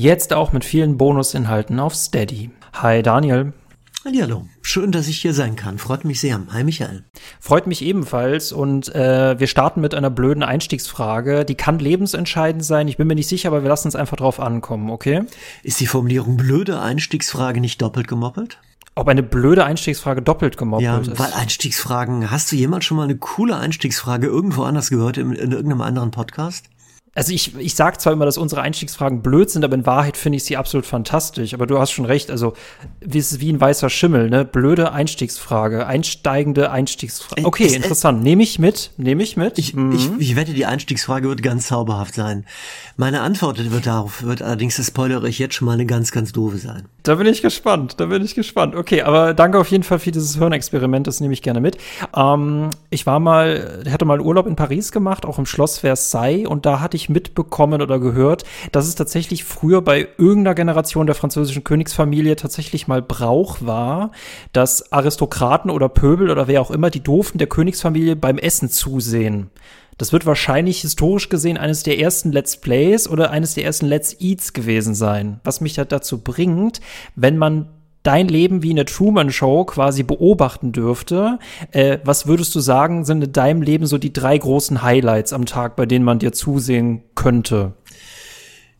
Jetzt auch mit vielen Bonusinhalten auf Steady. Hi Daniel. Hallo, schön, dass ich hier sein kann. Freut mich sehr. Hi Michael. Freut mich ebenfalls und äh, wir starten mit einer blöden Einstiegsfrage. Die kann lebensentscheidend sein. Ich bin mir nicht sicher, aber wir lassen uns einfach drauf ankommen, okay? Ist die Formulierung blöde Einstiegsfrage nicht doppelt gemoppelt? Ob eine blöde Einstiegsfrage doppelt gemoppelt ja, ist? weil Einstiegsfragen, hast du jemand schon mal eine coole Einstiegsfrage irgendwo anders gehört, in, in irgendeinem anderen Podcast? Also ich, ich sage zwar immer, dass unsere Einstiegsfragen blöd sind, aber in Wahrheit finde ich sie absolut fantastisch. Aber du hast schon recht, also wie es ist wie ein weißer Schimmel, ne? Blöde Einstiegsfrage, einsteigende Einstiegsfrage. Okay, es, interessant. Nehme ich mit, nehme ich mit. Ich, mhm. ich, ich wette, die Einstiegsfrage wird ganz zauberhaft sein. Meine Antwort wird darauf, wird allerdings, das spoilere ich jetzt schon mal, eine ganz, ganz doofe sein. Da bin ich gespannt, da bin ich gespannt. Okay, aber danke auf jeden Fall für dieses Hirnexperiment, das nehme ich gerne mit. Ähm, ich war mal, hatte mal Urlaub in Paris gemacht, auch im Schloss Versailles und da hatte ich mitbekommen oder gehört, dass es tatsächlich früher bei irgendeiner Generation der französischen Königsfamilie tatsächlich mal Brauch war, dass Aristokraten oder Pöbel oder wer auch immer, die durften der Königsfamilie beim Essen zusehen. Das wird wahrscheinlich historisch gesehen eines der ersten Let's Plays oder eines der ersten Let's Eats gewesen sein. Was mich dazu bringt, wenn man dein Leben wie eine Truman Show quasi beobachten dürfte, äh, was würdest du sagen, sind in deinem Leben so die drei großen Highlights am Tag, bei denen man dir zusehen könnte?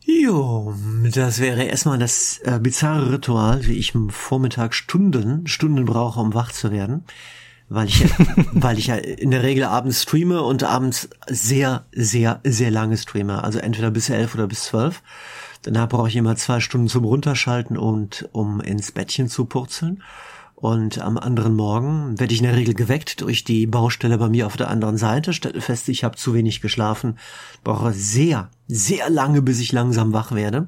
Jo, das wäre erstmal das äh, bizarre Ritual, wie ich am Vormittag Stunden, Stunden brauche, um wach zu werden, weil ich, weil ich ja in der Regel abends streame und abends sehr, sehr, sehr lange streame, also entweder bis elf oder bis zwölf. Danach brauche ich immer zwei Stunden zum Runterschalten und um ins Bettchen zu purzeln. Und am anderen Morgen werde ich in der Regel geweckt durch die Baustelle bei mir auf der anderen Seite, stelle fest, ich habe zu wenig geschlafen, brauche sehr, sehr lange, bis ich langsam wach werde.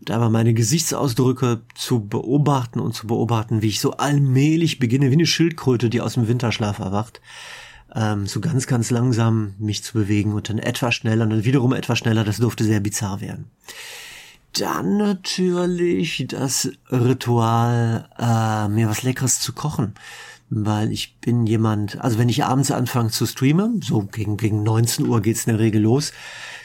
Und aber meine Gesichtsausdrücke zu beobachten und zu beobachten, wie ich so allmählich beginne, wie eine Schildkröte, die aus dem Winterschlaf erwacht, ähm, so ganz, ganz langsam mich zu bewegen und dann etwas schneller und dann wiederum etwas schneller, das durfte sehr bizarr werden dann natürlich das Ritual, äh, mir was Leckeres zu kochen. Weil ich bin jemand, also wenn ich abends anfange zu streamen, so gegen, gegen 19 Uhr geht's in der Regel los,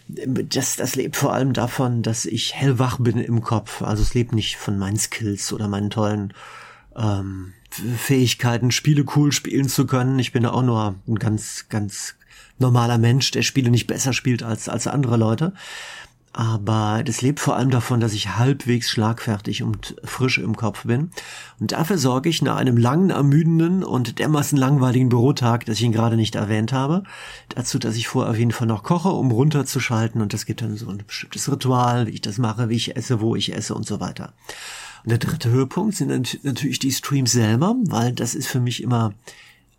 das, das lebt vor allem davon, dass ich hellwach bin im Kopf. Also es lebt nicht von meinen Skills oder meinen tollen ähm, Fähigkeiten, Spiele cool spielen zu können. Ich bin auch nur ein ganz, ganz normaler Mensch, der Spiele nicht besser spielt als, als andere Leute. Aber das lebt vor allem davon, dass ich halbwegs schlagfertig und frisch im Kopf bin. Und dafür sorge ich nach einem langen, ermüdenden und dermaßen langweiligen Bürotag, dass ich ihn gerade nicht erwähnt habe, dazu, dass ich vorher auf jeden Fall noch koche, um runterzuschalten. Und das gibt dann so ein bestimmtes Ritual, wie ich das mache, wie ich esse, wo ich esse und so weiter. Und der dritte Höhepunkt sind natürlich die Streams selber, weil das ist für mich immer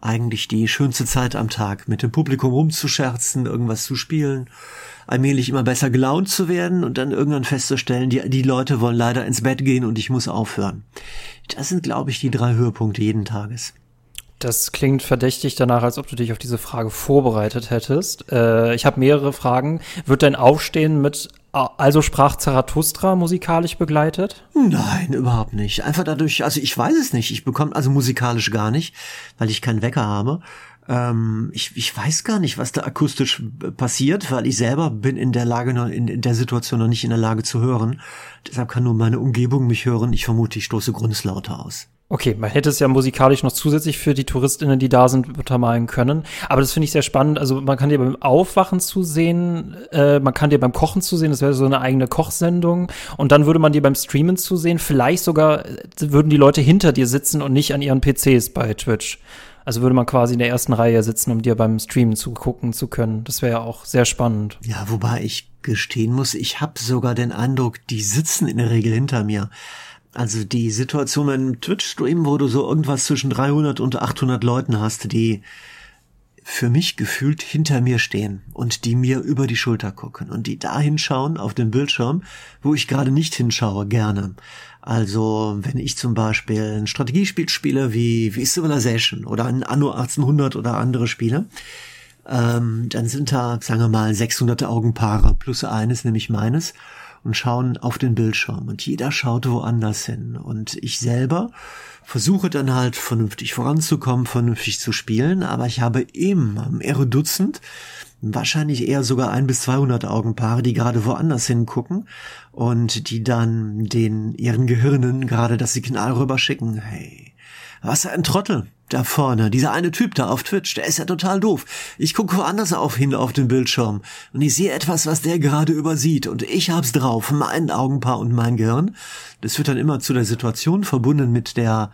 eigentlich die schönste Zeit am Tag, mit dem Publikum rumzuscherzen, irgendwas zu spielen, allmählich immer besser gelaunt zu werden und dann irgendwann festzustellen, die, die Leute wollen leider ins Bett gehen und ich muss aufhören. Das sind, glaube ich, die drei Höhepunkte jeden Tages. Das klingt verdächtig danach, als ob du dich auf diese Frage vorbereitet hättest. Äh, ich habe mehrere Fragen. Wird dein Aufstehen mit also sprach Zarathustra musikalisch begleitet? Nein, überhaupt nicht. Einfach dadurch, also ich weiß es nicht. Ich bekomme also musikalisch gar nicht, weil ich keinen Wecker habe. Ähm, ich, ich weiß gar nicht, was da akustisch passiert, weil ich selber bin in der Lage, noch, in, in der Situation noch nicht in der Lage zu hören. Deshalb kann nur meine Umgebung mich hören. Ich vermute, ich stoße Grundslauter aus. Okay, man hätte es ja musikalisch noch zusätzlich für die TouristInnen, die da sind, untermalen können. Aber das finde ich sehr spannend. Also man kann dir beim Aufwachen zusehen, äh, man kann dir beim Kochen zusehen, das wäre so eine eigene Kochsendung. Und dann würde man dir beim Streamen zusehen. Vielleicht sogar äh, würden die Leute hinter dir sitzen und nicht an ihren PCs bei Twitch. Also würde man quasi in der ersten Reihe sitzen, um dir beim Streamen zugucken zu können. Das wäre ja auch sehr spannend. Ja, wobei ich gestehen muss, ich habe sogar den Eindruck, die sitzen in der Regel hinter mir. Also die Situation beim Twitch-Stream, wo du so irgendwas zwischen 300 und 800 Leuten hast, die für mich gefühlt hinter mir stehen und die mir über die Schulter gucken und die da hinschauen auf den Bildschirm, wo ich gerade nicht hinschaue, gerne. Also wenn ich zum Beispiel ein Strategiespiel spiele wie, wie Civilization oder ein Anno 1800 oder andere Spiele, ähm, dann sind da, sagen wir mal, 600 Augenpaare plus eines, nämlich meines und schauen auf den Bildschirm. Und jeder schaut woanders hin. Und ich selber versuche dann halt vernünftig voranzukommen, vernünftig zu spielen, aber ich habe immer mehrere Dutzend wahrscheinlich eher sogar ein bis 200 Augenpaare, die gerade woanders hingucken und die dann den ihren Gehirnen gerade das Signal rüberschicken. Hey, was ein Trottel da vorne, dieser eine Typ da auf Twitch, der ist ja total doof. Ich gucke woanders auf hin auf den Bildschirm und ich sehe etwas, was der gerade übersieht und ich hab's drauf, mein Augenpaar und mein Gehirn. Das wird dann immer zu der Situation verbunden mit der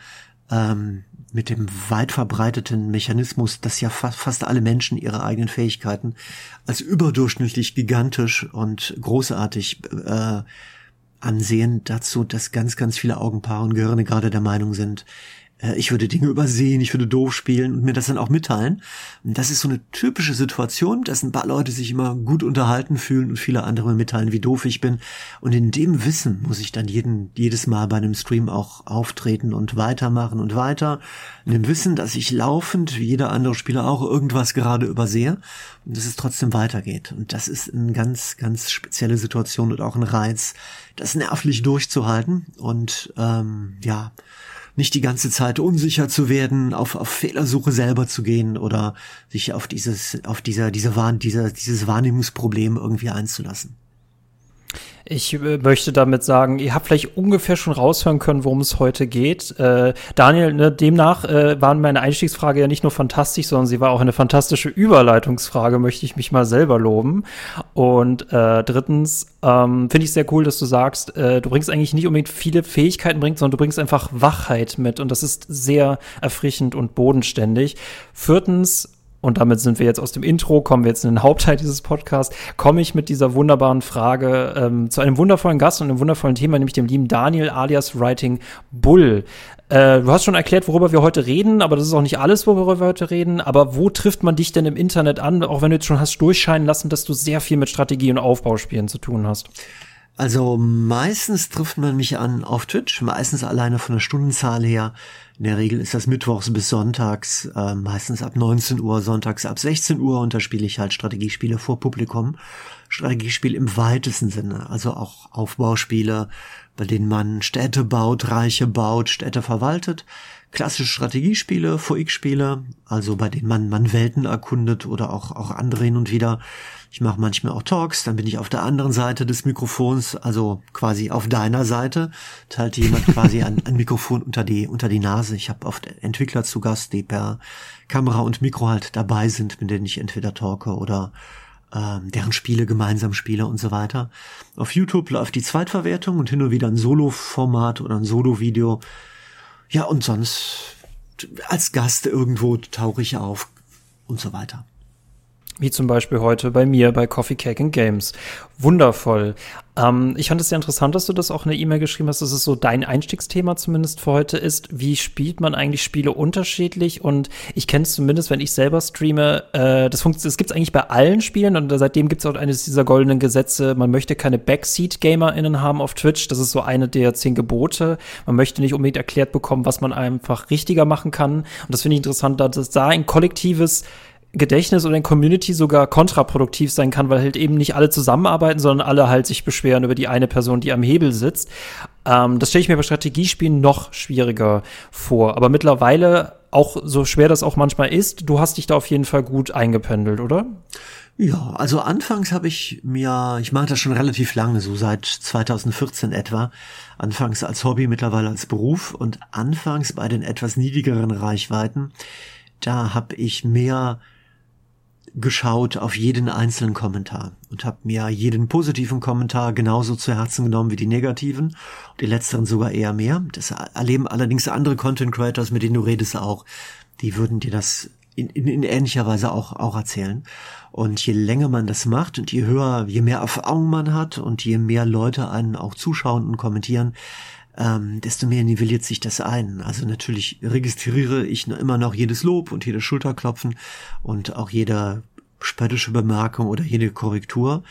ähm, mit dem weit verbreiteten Mechanismus, dass ja fast, fast alle Menschen ihre eigenen Fähigkeiten als überdurchschnittlich gigantisch und großartig äh, ansehen, dazu, dass ganz, ganz viele Augenpaare und Gehirne gerade der Meinung sind, ich würde Dinge übersehen, ich würde doof spielen und mir das dann auch mitteilen. Und das ist so eine typische Situation, dass ein paar Leute sich immer gut unterhalten fühlen und viele andere mitteilen, wie doof ich bin. Und in dem Wissen muss ich dann jeden, jedes Mal bei einem Stream auch auftreten und weitermachen und weiter. In dem Wissen, dass ich laufend, wie jeder andere Spieler auch, irgendwas gerade übersehe und dass es trotzdem weitergeht. Und das ist eine ganz, ganz spezielle Situation und auch ein Reiz, das nervlich durchzuhalten. Und ähm, ja, nicht die ganze Zeit unsicher zu werden, auf, auf Fehlersuche selber zu gehen oder sich auf dieses, auf dieser, diese Wahn, dieser, dieses Wahrnehmungsproblem irgendwie einzulassen. Ich äh, möchte damit sagen, ihr habt vielleicht ungefähr schon raushören können, worum es heute geht. Äh, Daniel, ne, demnach äh, waren meine Einstiegsfrage ja nicht nur fantastisch, sondern sie war auch eine fantastische Überleitungsfrage, möchte ich mich mal selber loben. Und äh, drittens ähm, finde ich sehr cool, dass du sagst, äh, du bringst eigentlich nicht unbedingt viele Fähigkeiten bringst, sondern du bringst einfach Wachheit mit. Und das ist sehr erfrischend und bodenständig. Viertens, und damit sind wir jetzt aus dem Intro, kommen wir jetzt in den Hauptteil dieses Podcasts, komme ich mit dieser wunderbaren Frage ähm, zu einem wundervollen Gast und einem wundervollen Thema, nämlich dem lieben Daniel alias Writing Bull. Äh, du hast schon erklärt, worüber wir heute reden, aber das ist auch nicht alles, worüber wir heute reden. Aber wo trifft man dich denn im Internet an, auch wenn du jetzt schon hast durchscheinen lassen, dass du sehr viel mit Strategie und Aufbauspielen zu tun hast? Also meistens trifft man mich an auf Twitch, meistens alleine von der Stundenzahl her. In der Regel ist das mittwochs bis sonntags, äh, meistens ab 19 Uhr, sonntags ab 16 Uhr und da spiele ich halt Strategiespiele vor Publikum. Strategiespiel im weitesten Sinne, also auch Aufbauspiele, bei denen man Städte baut, Reiche baut, Städte verwaltet. Klassische Strategiespiele, VX-Spiele, also bei denen man, man Welten erkundet oder auch, auch andere hin und wieder. Ich mache manchmal auch Talks, dann bin ich auf der anderen Seite des Mikrofons, also quasi auf deiner Seite, teilt jemand quasi ein, ein Mikrofon unter die, unter die Nase. Ich habe oft Entwickler zu Gast, die per Kamera und Mikro halt dabei sind, mit denen ich entweder talke oder ähm, deren Spiele gemeinsam spiele und so weiter. Auf YouTube läuft die Zweitverwertung und hin und wieder ein Solo-Format oder ein Solo-Video. Ja, und sonst als Gast irgendwo tauche ich auf und so weiter. Wie zum Beispiel heute bei mir bei Coffee Cake and Games. Wundervoll. Ähm, ich fand es sehr interessant, dass du das auch in der E-Mail geschrieben hast, dass es so dein Einstiegsthema zumindest für heute ist. Wie spielt man eigentlich Spiele unterschiedlich? Und ich kenne es zumindest, wenn ich selber streame, äh, das es gibt es eigentlich bei allen Spielen und seitdem gibt es auch eines dieser goldenen Gesetze, man möchte keine Backseat-GamerInnen haben auf Twitch. Das ist so eine der zehn Gebote. Man möchte nicht unbedingt erklärt bekommen, was man einfach richtiger machen kann. Und das finde ich interessant, dass da ein kollektives Gedächtnis oder in Community sogar kontraproduktiv sein kann, weil halt eben nicht alle zusammenarbeiten, sondern alle halt sich beschweren über die eine Person, die am Hebel sitzt. Ähm, das stelle ich mir bei Strategiespielen noch schwieriger vor. Aber mittlerweile, auch so schwer das auch manchmal ist, du hast dich da auf jeden Fall gut eingependelt, oder? Ja, also anfangs habe ich mir, ich mache das schon relativ lange, so seit 2014 etwa, anfangs als Hobby, mittlerweile als Beruf und anfangs bei den etwas niedrigeren Reichweiten, da habe ich mehr geschaut auf jeden einzelnen Kommentar und habe mir jeden positiven Kommentar genauso zu Herzen genommen wie die negativen, die letzteren sogar eher mehr. Das erleben allerdings andere Content Creators, mit denen du redest, auch. Die würden dir das in, in, in ähnlicher Weise auch, auch erzählen. Und je länger man das macht und je höher, je mehr Erfahrung man hat und je mehr Leute einen auch zuschauen und kommentieren, ähm, desto mehr nivelliert sich das ein. Also natürlich registriere ich immer noch jedes Lob und jedes Schulterklopfen und auch jede spöttische Bemerkung oder jede Korrektur.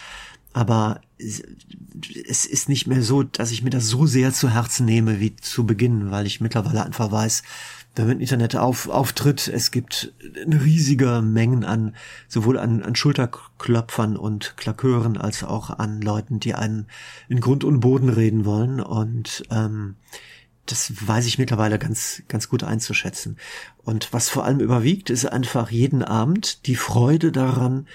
Aber es ist nicht mehr so, dass ich mir das so sehr zu Herzen nehme wie zu Beginn, weil ich mittlerweile einfach weiß, wenn man Internet auf, auftritt, es gibt riesige Mengen an, sowohl an, an Schulterklopfern und Klakören als auch an Leuten, die einen in Grund und Boden reden wollen. Und ähm, das weiß ich mittlerweile ganz, ganz gut einzuschätzen. Und was vor allem überwiegt, ist einfach jeden Abend die Freude daran,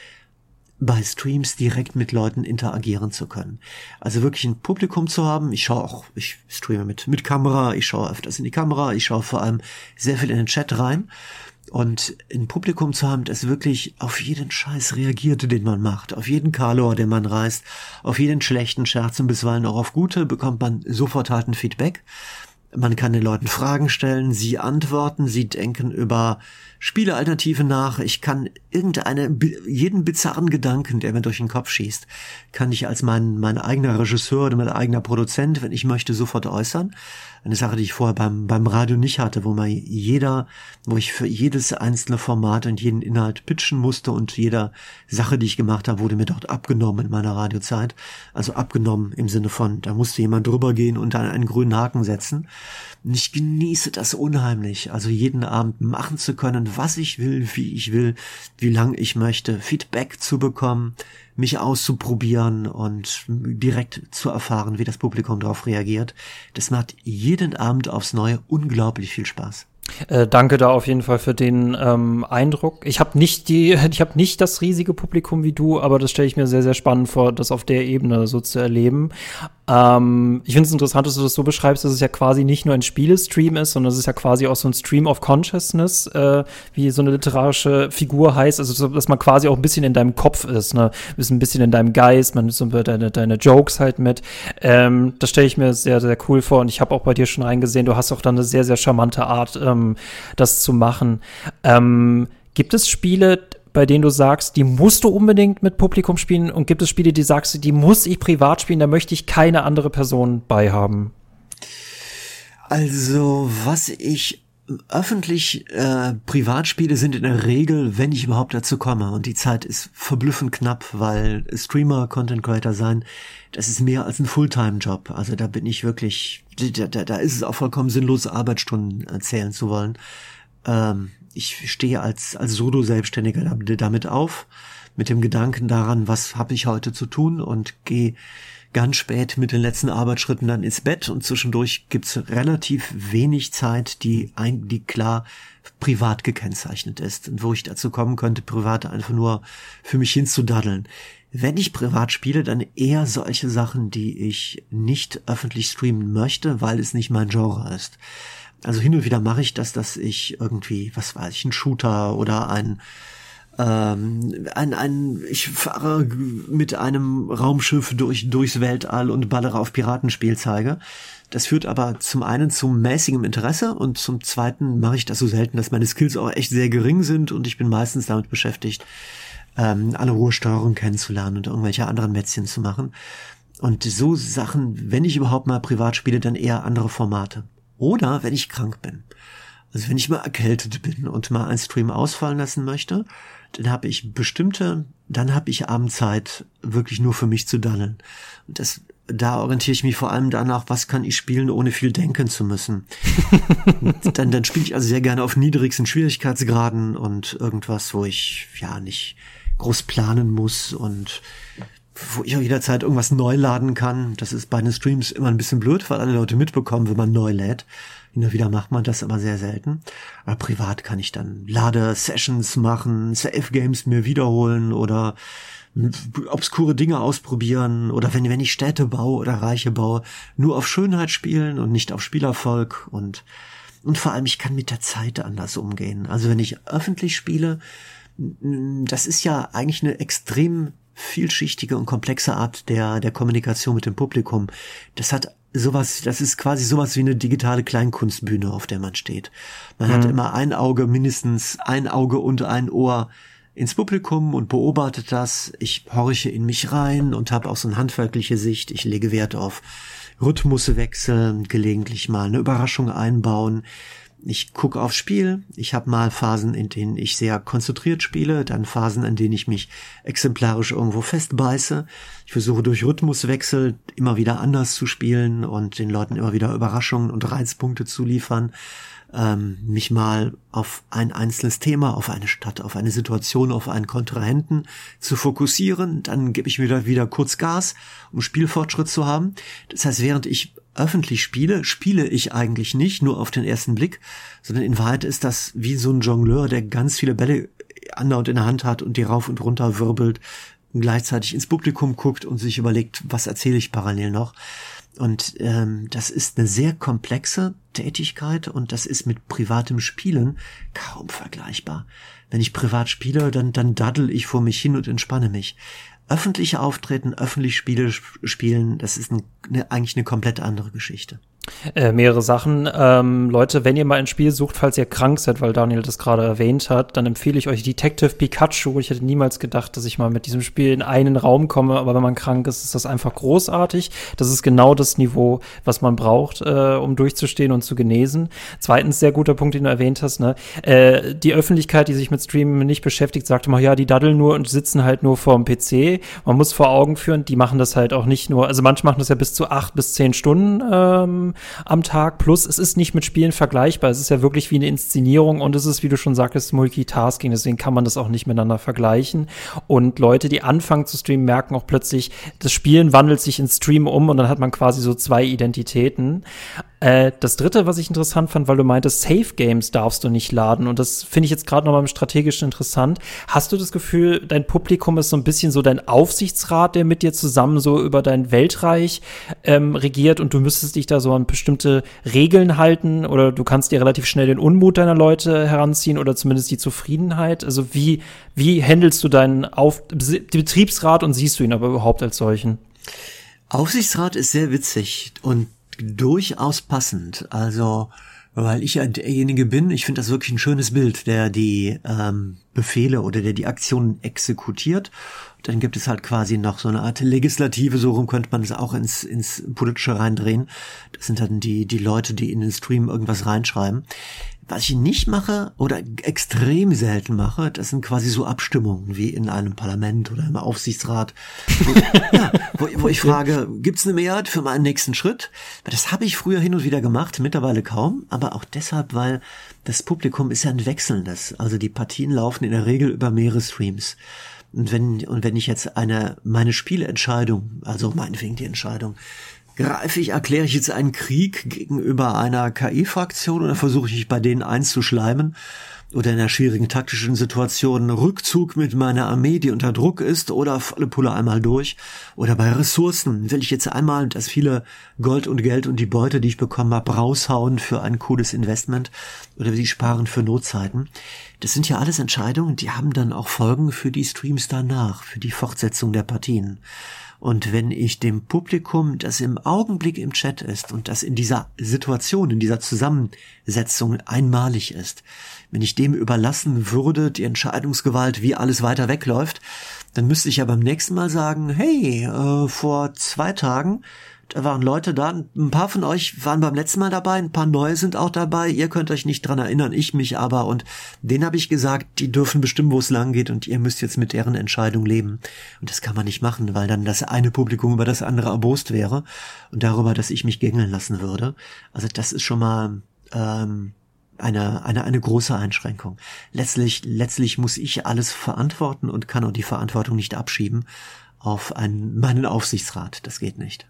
bei Streams direkt mit Leuten interagieren zu können. Also wirklich ein Publikum zu haben. Ich schaue auch, ich streame mit, mit Kamera, ich schaue öfters in die Kamera, ich schaue vor allem sehr viel in den Chat rein. Und ein Publikum zu haben, das wirklich auf jeden Scheiß reagiert, den man macht, auf jeden Kalor, den man reißt, auf jeden schlechten Scherz und bisweilen auch auf gute, bekommt man sofort halt ein Feedback. Man kann den Leuten Fragen stellen, sie antworten, sie denken über Spielealternativen nach. Ich kann irgendeine, jeden bizarren Gedanken, der mir durch den Kopf schießt, kann ich als mein, mein eigener Regisseur oder mein eigener Produzent, wenn ich möchte, sofort äußern eine Sache, die ich vorher beim, beim Radio nicht hatte, wo man jeder, wo ich für jedes einzelne Format und jeden Inhalt pitchen musste und jeder Sache, die ich gemacht habe, wurde mir dort abgenommen in meiner Radiozeit. Also abgenommen im Sinne von, da musste jemand drüber gehen und dann einen grünen Haken setzen. Und ich genieße das unheimlich, also jeden Abend machen zu können, was ich will, wie ich will, wie lang ich möchte, Feedback zu bekommen, mich auszuprobieren und direkt zu erfahren, wie das Publikum darauf reagiert. Das macht jeden Abend aufs Neue unglaublich viel Spaß. Äh, danke da auf jeden Fall für den ähm, Eindruck. Ich habe nicht die, ich habe nicht das riesige Publikum wie du, aber das stelle ich mir sehr, sehr spannend vor, das auf der Ebene so zu erleben. Ähm, ich finde es interessant, dass du das so beschreibst, dass es ja quasi nicht nur ein Spielestream ist, sondern es ist ja quasi auch so ein Stream of Consciousness, äh, wie so eine literarische Figur heißt, also dass man quasi auch ein bisschen in deinem Kopf ist, ne, ist ein bisschen in deinem Geist, man ist so deine, deine Jokes halt mit. Ähm, das stelle ich mir sehr, sehr cool vor und ich habe auch bei dir schon reingesehen, du hast auch dann eine sehr, sehr charmante Art, ähm, das zu machen. Ähm, gibt es Spiele, bei denen du sagst, die musst du unbedingt mit Publikum spielen und gibt es Spiele, die sagst, die muss ich privat spielen, da möchte ich keine andere Person bei haben? Also, was ich öffentlich äh, Privatspiele sind in der Regel, wenn ich überhaupt dazu komme. Und die Zeit ist verblüffend knapp, weil Streamer, Content Creator sein, das ist mehr als ein Fulltime-Job. Also da bin ich wirklich, da, da, da ist es auch vollkommen sinnlos, Arbeitsstunden erzählen zu wollen. Ähm, ich stehe als, als Solo-Selbstständiger damit auf, mit dem Gedanken daran, was habe ich heute zu tun und gehe ganz spät mit den letzten Arbeitsschritten dann ins Bett und zwischendurch gibt's relativ wenig Zeit, die, ein, die klar privat gekennzeichnet ist und wo ich dazu kommen könnte, privat einfach nur für mich hinzudaddeln. Wenn ich privat spiele, dann eher solche Sachen, die ich nicht öffentlich streamen möchte, weil es nicht mein Genre ist. Also hin und wieder mache ich das, dass ich irgendwie, was weiß ich, ein Shooter oder ein ähm, ein, ein, ich fahre mit einem Raumschiff durch, durchs Weltall und ballere auf Piratenspiel zeige. Das führt aber zum einen zum mäßigem Interesse und zum zweiten mache ich das so selten, dass meine Skills auch echt sehr gering sind und ich bin meistens damit beschäftigt, ähm, alle Ruhesteuerung kennenzulernen und irgendwelche anderen Mätzchen zu machen. Und so Sachen, wenn ich überhaupt mal privat spiele, dann eher andere Formate. Oder wenn ich krank bin. Also wenn ich mal erkältet bin und mal ein Stream ausfallen lassen möchte, dann habe ich bestimmte, dann habe ich Abendzeit wirklich nur für mich zu daddeln. Und das, da orientiere ich mich vor allem danach, was kann ich spielen, ohne viel denken zu müssen. dann, dann spiele ich also sehr gerne auf niedrigsten Schwierigkeitsgraden und irgendwas, wo ich ja nicht groß planen muss und wo ich auch jederzeit irgendwas neu laden kann. Das ist bei den Streams immer ein bisschen blöd, weil alle Leute mitbekommen, wenn man neu lädt. Hin und wieder macht man das aber sehr selten. Aber privat kann ich dann Lade-Sessions machen, Safe-Games mir wiederholen oder obskure Dinge ausprobieren oder wenn, wenn ich Städte baue oder Reiche baue, nur auf Schönheit spielen und nicht auf Spielerfolg und, und vor allem ich kann mit der Zeit anders umgehen. Also wenn ich öffentlich spiele, das ist ja eigentlich eine extrem vielschichtige und komplexe Art der, der Kommunikation mit dem Publikum. Das hat sowas, das ist quasi sowas wie eine digitale Kleinkunstbühne, auf der man steht. Man mhm. hat immer ein Auge, mindestens ein Auge und ein Ohr ins Publikum und beobachtet das. Ich horche in mich rein und habe auch so eine handwerkliche Sicht. Ich lege Wert auf Rhythmus wechseln, gelegentlich mal eine Überraschung einbauen ich gucke aufs Spiel. Ich habe mal Phasen, in denen ich sehr konzentriert spiele, dann Phasen, in denen ich mich exemplarisch irgendwo festbeiße. Ich versuche durch Rhythmuswechsel immer wieder anders zu spielen und den Leuten immer wieder Überraschungen und Reizpunkte zu liefern. Ähm, mich mal auf ein einzelnes Thema, auf eine Stadt, auf eine Situation, auf einen Kontrahenten zu fokussieren. Dann gebe ich wieder wieder kurz Gas, um Spielfortschritt zu haben. Das heißt, während ich öffentlich spiele, spiele ich eigentlich nicht, nur auf den ersten Blick, sondern in Wahrheit ist das wie so ein Jongleur, der ganz viele Bälle andauernd in der Hand hat und die rauf und runter wirbelt, gleichzeitig ins Publikum guckt und sich überlegt, was erzähle ich parallel noch. Und ähm, das ist eine sehr komplexe Tätigkeit und das ist mit privatem Spielen kaum vergleichbar. Wenn ich privat spiele, dann, dann daddel ich vor mich hin und entspanne mich. Öffentliche Auftreten, öffentlich Spiele spielen, das ist ein, eine, eigentlich eine komplett andere Geschichte. Äh, mehrere Sachen. Ähm, Leute, wenn ihr mal ein Spiel sucht, falls ihr krank seid, weil Daniel das gerade erwähnt hat, dann empfehle ich euch Detective Pikachu. Ich hätte niemals gedacht, dass ich mal mit diesem Spiel in einen Raum komme, aber wenn man krank ist, ist das einfach großartig. Das ist genau das Niveau, was man braucht, äh, um durchzustehen und zu genesen. Zweitens, sehr guter Punkt, den du erwähnt hast, ne? Äh, die Öffentlichkeit, die sich mit Streamen nicht beschäftigt, sagt immer, ja, die daddeln nur und sitzen halt nur vorm PC. Man muss vor Augen führen, die machen das halt auch nicht nur, also manche machen das ja bis zu acht bis zehn Stunden ähm, am Tag. Plus, es ist nicht mit Spielen vergleichbar. Es ist ja wirklich wie eine Inszenierung und es ist, wie du schon sagtest, Multitasking. Deswegen kann man das auch nicht miteinander vergleichen. Und Leute, die anfangen zu streamen, merken auch plötzlich, das Spielen wandelt sich in Stream um und dann hat man quasi so zwei Identitäten. Äh, das dritte, was ich interessant fand, weil du meintest, Safe Games darfst du nicht laden. Und das finde ich jetzt gerade nochmal im strategischen interessant. Hast du das Gefühl, dein Publikum ist so ein bisschen so dein Aufsichtsrat, der mit dir zusammen so über dein Weltreich ähm, regiert und du müsstest dich da so an bestimmte Regeln halten oder du kannst dir relativ schnell den Unmut deiner Leute heranziehen oder zumindest die Zufriedenheit? Also wie, wie handelst du deinen Auf Betriebsrat und siehst du ihn aber überhaupt als solchen? Aufsichtsrat ist sehr witzig und durchaus passend. Also, weil ich ja derjenige bin, ich finde das wirklich ein schönes Bild, der die ähm, Befehle oder der die Aktionen exekutiert. Dann gibt es halt quasi noch so eine Art Legislative, so rum könnte man es auch ins, ins Politische reindrehen. Das sind dann die, die Leute, die in den Stream irgendwas reinschreiben. Was ich nicht mache oder extrem selten mache, das sind quasi so Abstimmungen wie in einem Parlament oder im Aufsichtsrat, wo, ja, wo, wo ich frage, gibt's eine Mehrheit für meinen nächsten Schritt? Das habe ich früher hin und wieder gemacht, mittlerweile kaum, aber auch deshalb, weil das Publikum ist ja ein wechselndes. Also die Partien laufen in der Regel über mehrere Streams. Und wenn, und wenn ich jetzt eine, meine Spielentscheidung, also meinetwegen die Entscheidung, Greife ich, erkläre ich jetzt einen Krieg gegenüber einer KI-Fraktion oder versuche ich bei denen einzuschleimen? Oder in einer schwierigen taktischen Situation Rückzug mit meiner Armee, die unter Druck ist, oder volle Pulle einmal durch? Oder bei Ressourcen will ich jetzt einmal das viele Gold und Geld und die Beute, die ich bekommen habe, raushauen für ein cooles Investment? Oder ich sparen für Notzeiten? Das sind ja alles Entscheidungen, die haben dann auch Folgen für die Streams danach, für die Fortsetzung der Partien. Und wenn ich dem Publikum, das im Augenblick im Chat ist und das in dieser Situation, in dieser Zusammensetzung einmalig ist, wenn ich dem überlassen würde, die Entscheidungsgewalt, wie alles weiter wegläuft, dann müsste ich ja beim nächsten Mal sagen, hey, äh, vor zwei Tagen da waren Leute da, ein paar von euch waren beim letzten Mal dabei, ein paar neue sind auch dabei. Ihr könnt euch nicht dran erinnern, ich mich aber. Und denen habe ich gesagt, die dürfen bestimmen, wo es lang geht und ihr müsst jetzt mit deren Entscheidung leben. Und das kann man nicht machen, weil dann das eine Publikum über das andere erbost wäre und darüber, dass ich mich gängeln lassen würde. Also das ist schon mal ähm, eine, eine, eine große Einschränkung. Letztlich, letztlich muss ich alles verantworten und kann auch die Verantwortung nicht abschieben auf einen, meinen Aufsichtsrat. Das geht nicht.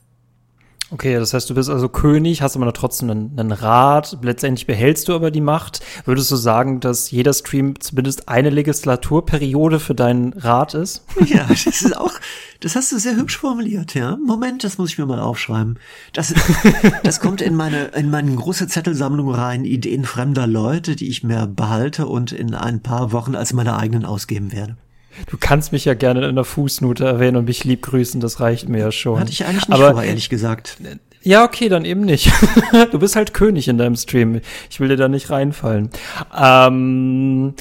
Okay, das heißt, du bist also König, hast aber noch trotzdem einen, einen Rat. Letztendlich behältst du aber die Macht. Würdest du sagen, dass jeder Stream zumindest eine Legislaturperiode für deinen Rat ist? Ja, das ist auch, das hast du sehr hübsch formuliert, ja. Moment, das muss ich mir mal aufschreiben. Das, das kommt in meine, in meine große Zettelsammlung rein, Ideen fremder Leute, die ich mir behalte und in ein paar Wochen als meine eigenen ausgeben werde. Du kannst mich ja gerne in der Fußnote erwähnen und mich lieb grüßen, das reicht mir ja schon. Hatte ich eigentlich nicht Aber, vor, ehrlich gesagt. Ja, okay, dann eben nicht. du bist halt König in deinem Stream. Ich will dir da nicht reinfallen. Ähm,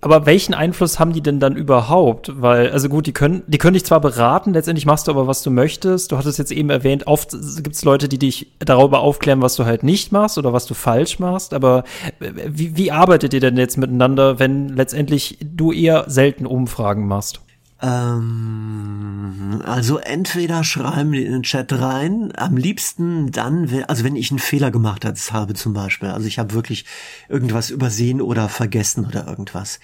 aber welchen Einfluss haben die denn dann überhaupt? Weil, also gut, die können, die können dich zwar beraten, letztendlich machst du aber, was du möchtest. Du hattest jetzt eben erwähnt, oft gibt es Leute, die dich darüber aufklären, was du halt nicht machst oder was du falsch machst. Aber wie, wie arbeitet ihr denn jetzt miteinander, wenn letztendlich du eher selten Umfragen machst? Ähm, also entweder schreiben die in den Chat rein, am liebsten dann, also wenn ich einen Fehler gemacht habe zum Beispiel, also ich habe wirklich irgendwas übersehen oder vergessen oder irgendwas,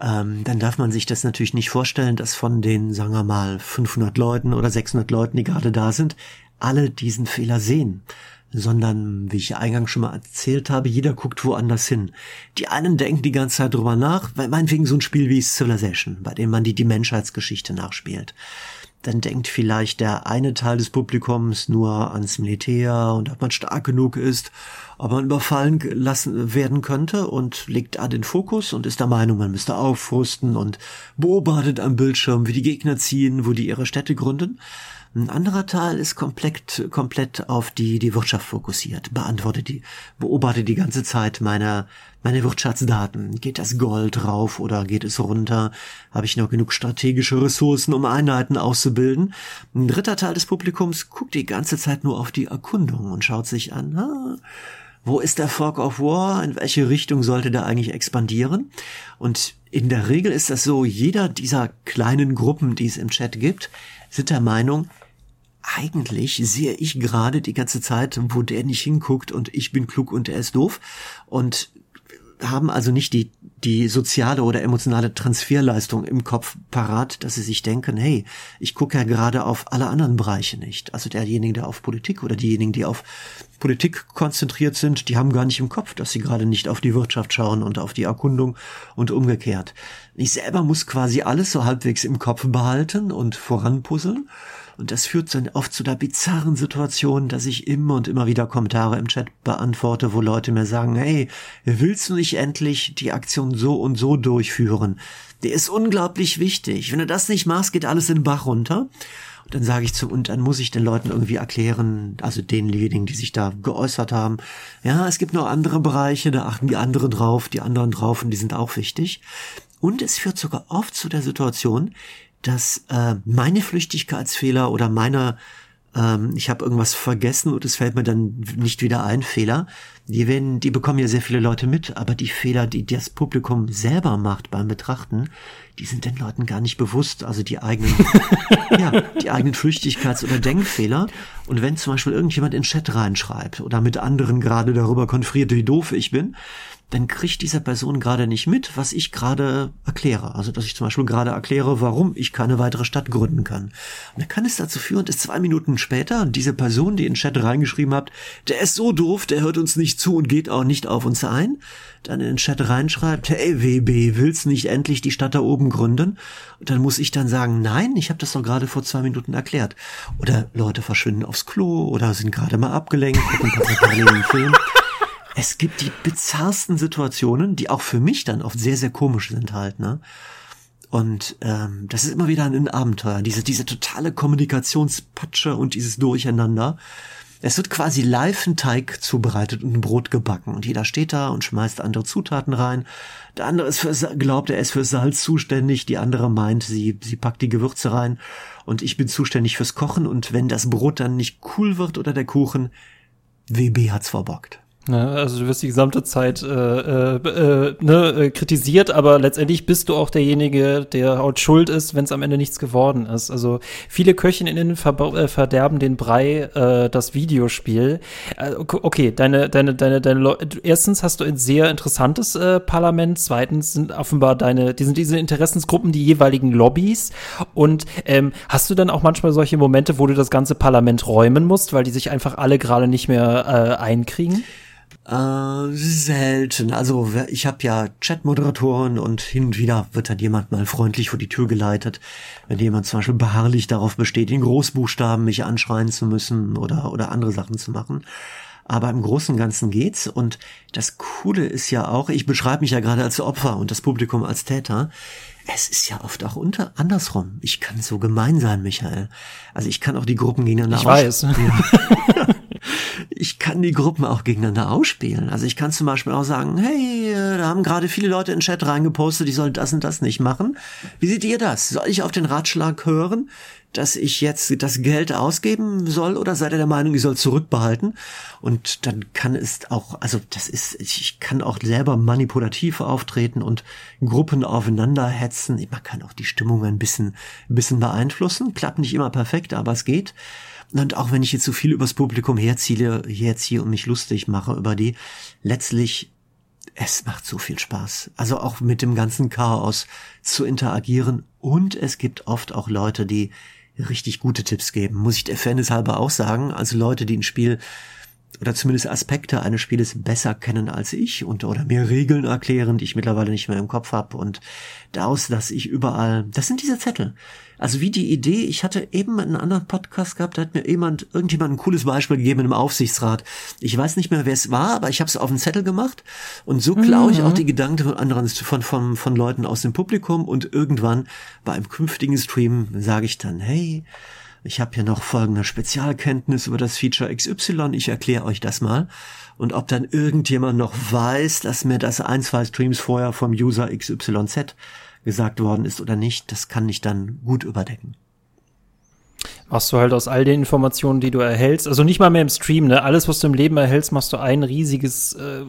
ähm, dann darf man sich das natürlich nicht vorstellen, dass von den, sagen wir mal, 500 Leuten oder 600 Leuten, die gerade da sind, alle diesen Fehler sehen sondern, wie ich eingangs schon mal erzählt habe, jeder guckt woanders hin. Die einen denken die ganze Zeit drüber nach, weil meinetwegen so ein Spiel wie Civilization, bei dem man die, die Menschheitsgeschichte nachspielt. Dann denkt vielleicht der eine Teil des Publikums nur ans Militär und ob man stark genug ist, ob man überfallen lassen werden könnte und legt da den Fokus und ist der Meinung, man müsste aufrüsten und beobachtet am Bildschirm, wie die Gegner ziehen, wo die ihre Städte gründen. Ein anderer Teil ist komplett, komplett auf die, die Wirtschaft fokussiert, beantwortet die, beobachtet die ganze Zeit meine, meine Wirtschaftsdaten. Geht das Gold rauf oder geht es runter? Habe ich noch genug strategische Ressourcen, um Einheiten auszubilden? Ein dritter Teil des Publikums guckt die ganze Zeit nur auf die Erkundung und schaut sich an, ah, wo ist der Fog of War? In welche Richtung sollte der eigentlich expandieren? Und in der Regel ist das so, jeder dieser kleinen Gruppen, die es im Chat gibt, sind der Meinung, eigentlich sehe ich gerade die ganze Zeit, wo der nicht hinguckt und ich bin klug und der ist doof und haben also nicht die, die soziale oder emotionale Transferleistung im Kopf parat, dass sie sich denken, hey, ich gucke ja gerade auf alle anderen Bereiche nicht. Also derjenige, der auf Politik oder diejenigen, die auf Politik konzentriert sind, die haben gar nicht im Kopf, dass sie gerade nicht auf die Wirtschaft schauen und auf die Erkundung und umgekehrt. Ich selber muss quasi alles so halbwegs im Kopf behalten und voranpuzzeln und das führt dann oft zu der bizarren Situation, dass ich immer und immer wieder Kommentare im Chat beantworte, wo Leute mir sagen, hey, willst du nicht endlich die Aktion so und so durchführen? Der ist unglaublich wichtig. Wenn du das nicht machst, geht alles in den Bach runter. Und dann sage ich zu, und dann muss ich den Leuten irgendwie erklären, also denjenigen, die sich da geäußert haben, ja, es gibt noch andere Bereiche, da achten die anderen drauf, die anderen drauf und die sind auch wichtig. Und es führt sogar oft zu der Situation, dass äh, meine Flüchtigkeitsfehler oder meiner ähm, ich habe irgendwas vergessen und es fällt mir dann nicht wieder ein, Fehler, die werden, die bekommen ja sehr viele Leute mit, aber die Fehler, die das Publikum selber macht beim Betrachten, die sind den Leuten gar nicht bewusst, also die eigenen, ja, die eigenen Flüchtigkeits- oder Denkfehler. Und wenn zum Beispiel irgendjemand in Chat reinschreibt oder mit anderen gerade darüber konferiert, wie doof ich bin, dann kriegt diese Person gerade nicht mit, was ich gerade erkläre. Also, dass ich zum Beispiel gerade erkläre, warum ich keine weitere Stadt gründen kann. Und dann kann es dazu führen, dass zwei Minuten später diese Person, die in den Chat reingeschrieben hat, der ist so doof, der hört uns nicht zu und geht auch nicht auf uns ein, dann in den Chat reinschreibt, hey WB, willst nicht endlich die Stadt da oben gründen? Und dann muss ich dann sagen, nein, ich habe das doch gerade vor zwei Minuten erklärt. Oder Leute verschwinden aufs Klo oder sind gerade mal abgelenkt, gucken ein paar Film. Es gibt die bizarrsten Situationen, die auch für mich dann oft sehr, sehr komisch sind halt, ne? Und ähm, das ist immer wieder ein Abenteuer, diese, diese totale Kommunikationspatsche und dieses Durcheinander. Es wird quasi live ein Teig zubereitet und ein Brot gebacken. Und jeder steht da und schmeißt andere Zutaten rein. Der andere ist für, glaubt, er ist für Salz zuständig. Die andere meint, sie, sie packt die Gewürze rein. Und ich bin zuständig fürs Kochen. Und wenn das Brot dann nicht cool wird oder der Kuchen, WB hat's verbockt. Ne, also du wirst die gesamte Zeit äh, äh, äh, ne, äh, kritisiert, aber letztendlich bist du auch derjenige, der auch schuld ist, wenn es am Ende nichts geworden ist. Also viele Köchinnen ver äh, verderben den Brei, äh, das Videospiel. Okay, deine, deine, deine, deine erstens hast du ein sehr interessantes äh, Parlament, zweitens sind offenbar deine, die sind diese Interessensgruppen die jeweiligen Lobbys. Und ähm, hast du dann auch manchmal solche Momente, wo du das ganze Parlament räumen musst, weil die sich einfach alle gerade nicht mehr äh, einkriegen? Äh, selten. Also ich habe ja Chat-Moderatoren und hin und wieder wird dann jemand mal freundlich vor die Tür geleitet, wenn jemand zum Beispiel beharrlich darauf besteht, in Großbuchstaben mich anschreien zu müssen oder, oder andere Sachen zu machen. Aber im Großen und Ganzen geht's. Und das Coole ist ja auch, ich beschreibe mich ja gerade als Opfer und das Publikum als Täter. Es ist ja oft auch unter andersrum. Ich kann so gemein sein, Michael. Also ich kann auch die Gruppen gegeneinander Ich weiß. Ja. ich kann die Gruppen auch gegeneinander ausspielen. Also ich kann zum Beispiel auch sagen, hey, äh, da haben gerade viele Leute in den Chat reingepostet, die sollen das und das nicht machen. Wie seht ihr das? Soll ich auf den Ratschlag hören, dass ich jetzt das Geld ausgeben soll oder seid ihr der Meinung, ich soll zurückbehalten? Und dann kann es auch, also das ist, ich kann auch selber manipulativ auftreten und Gruppen aufeinander hetzen. Man kann auch die Stimmung ein bisschen, ein bisschen beeinflussen. Klappt nicht immer perfekt, aber es geht. Und auch wenn ich jetzt so viel übers Publikum herziehe, herziehe und mich lustig mache über die, letztlich, es macht so viel Spaß. Also auch mit dem ganzen Chaos zu interagieren. Und es gibt oft auch Leute, die richtig gute Tipps geben. Muss ich der Fairness halber auch sagen. Also Leute, die ein Spiel oder zumindest Aspekte eines Spieles besser kennen als ich und oder mir Regeln erklären, die ich mittlerweile nicht mehr im Kopf habe und daraus, dass ich überall, das sind diese Zettel. Also wie die Idee, ich hatte eben einen anderen Podcast gehabt, da hat mir jemand, irgendjemand ein cooles Beispiel gegeben im Aufsichtsrat. Ich weiß nicht mehr, wer es war, aber ich habe es auf einen Zettel gemacht und so klaue ich mhm. auch die Gedanken von anderen, von, von, von Leuten aus dem Publikum und irgendwann bei einem künftigen Stream sage ich dann, hey, ich habe hier noch folgende Spezialkenntnis über das Feature XY, ich erkläre euch das mal. Und ob dann irgendjemand noch weiß, dass mir das ein, zwei Streams vorher vom User XYZ gesagt worden ist oder nicht, das kann ich dann gut überdecken machst du halt aus all den Informationen, die du erhältst, also nicht mal mehr im Stream, ne? Alles, was du im Leben erhältst, machst du ein riesiges, äh,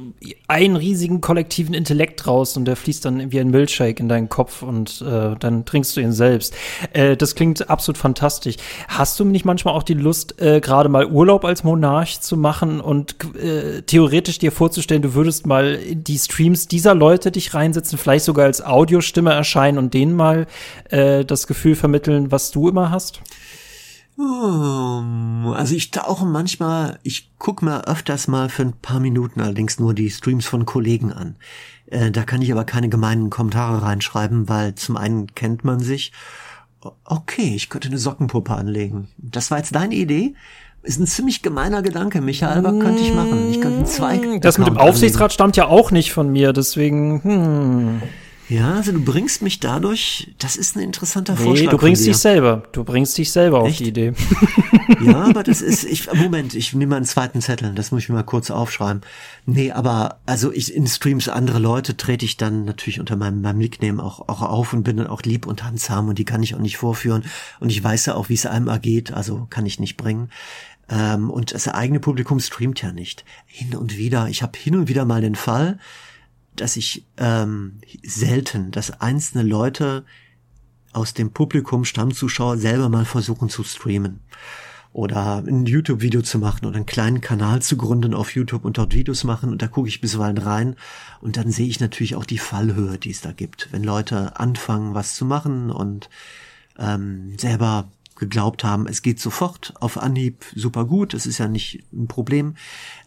einen riesigen kollektiven Intellekt raus und der fließt dann wie ein Milchshake in deinen Kopf und äh, dann trinkst du ihn selbst. Äh, das klingt absolut fantastisch. Hast du nicht manchmal auch die Lust, äh, gerade mal Urlaub als Monarch zu machen und äh, theoretisch dir vorzustellen, du würdest mal die Streams dieser Leute dich reinsetzen, vielleicht sogar als Audiostimme erscheinen und denen mal äh, das Gefühl vermitteln, was du immer hast? Also ich tauche manchmal, ich gucke mir öfters mal für ein paar Minuten allerdings nur die Streams von Kollegen an. Äh, da kann ich aber keine gemeinen Kommentare reinschreiben, weil zum einen kennt man sich. Okay, ich könnte eine Sockenpuppe anlegen. Das war jetzt deine Idee? Ist ein ziemlich gemeiner Gedanke, Michael, aber könnte ich machen. Ich könnte einen Zweig. Das mit dem Aufsichtsrat anlegen. stammt ja auch nicht von mir, deswegen, hm. Ja, also du bringst mich dadurch, das ist ein interessanter nee, Vorschlag. Du bringst dich selber. Du bringst dich selber Echt? auf die Idee. Ja, aber das ist, ich, Moment, ich nehme mal einen zweiten Zettel, das muss ich mir mal kurz aufschreiben. Nee, aber, also ich, in Streams andere Leute trete ich dann natürlich unter meinem, meinem Nickname auch, auch auf und bin dann auch lieb und handsam und die kann ich auch nicht vorführen. Und ich weiß ja auch, wie es einem ergeht, also kann ich nicht bringen. Ähm, und das eigene Publikum streamt ja nicht. Hin und wieder, ich habe hin und wieder mal den Fall, dass ich ähm, selten, dass einzelne Leute aus dem Publikum, Stammzuschauer, selber mal versuchen zu streamen oder ein YouTube-Video zu machen oder einen kleinen Kanal zu gründen auf YouTube und dort Videos machen. Und da gucke ich bisweilen rein. Und dann sehe ich natürlich auch die Fallhöhe, die es da gibt, wenn Leute anfangen, was zu machen und ähm, selber geglaubt haben, es geht sofort auf Anhieb super gut, es ist ja nicht ein Problem,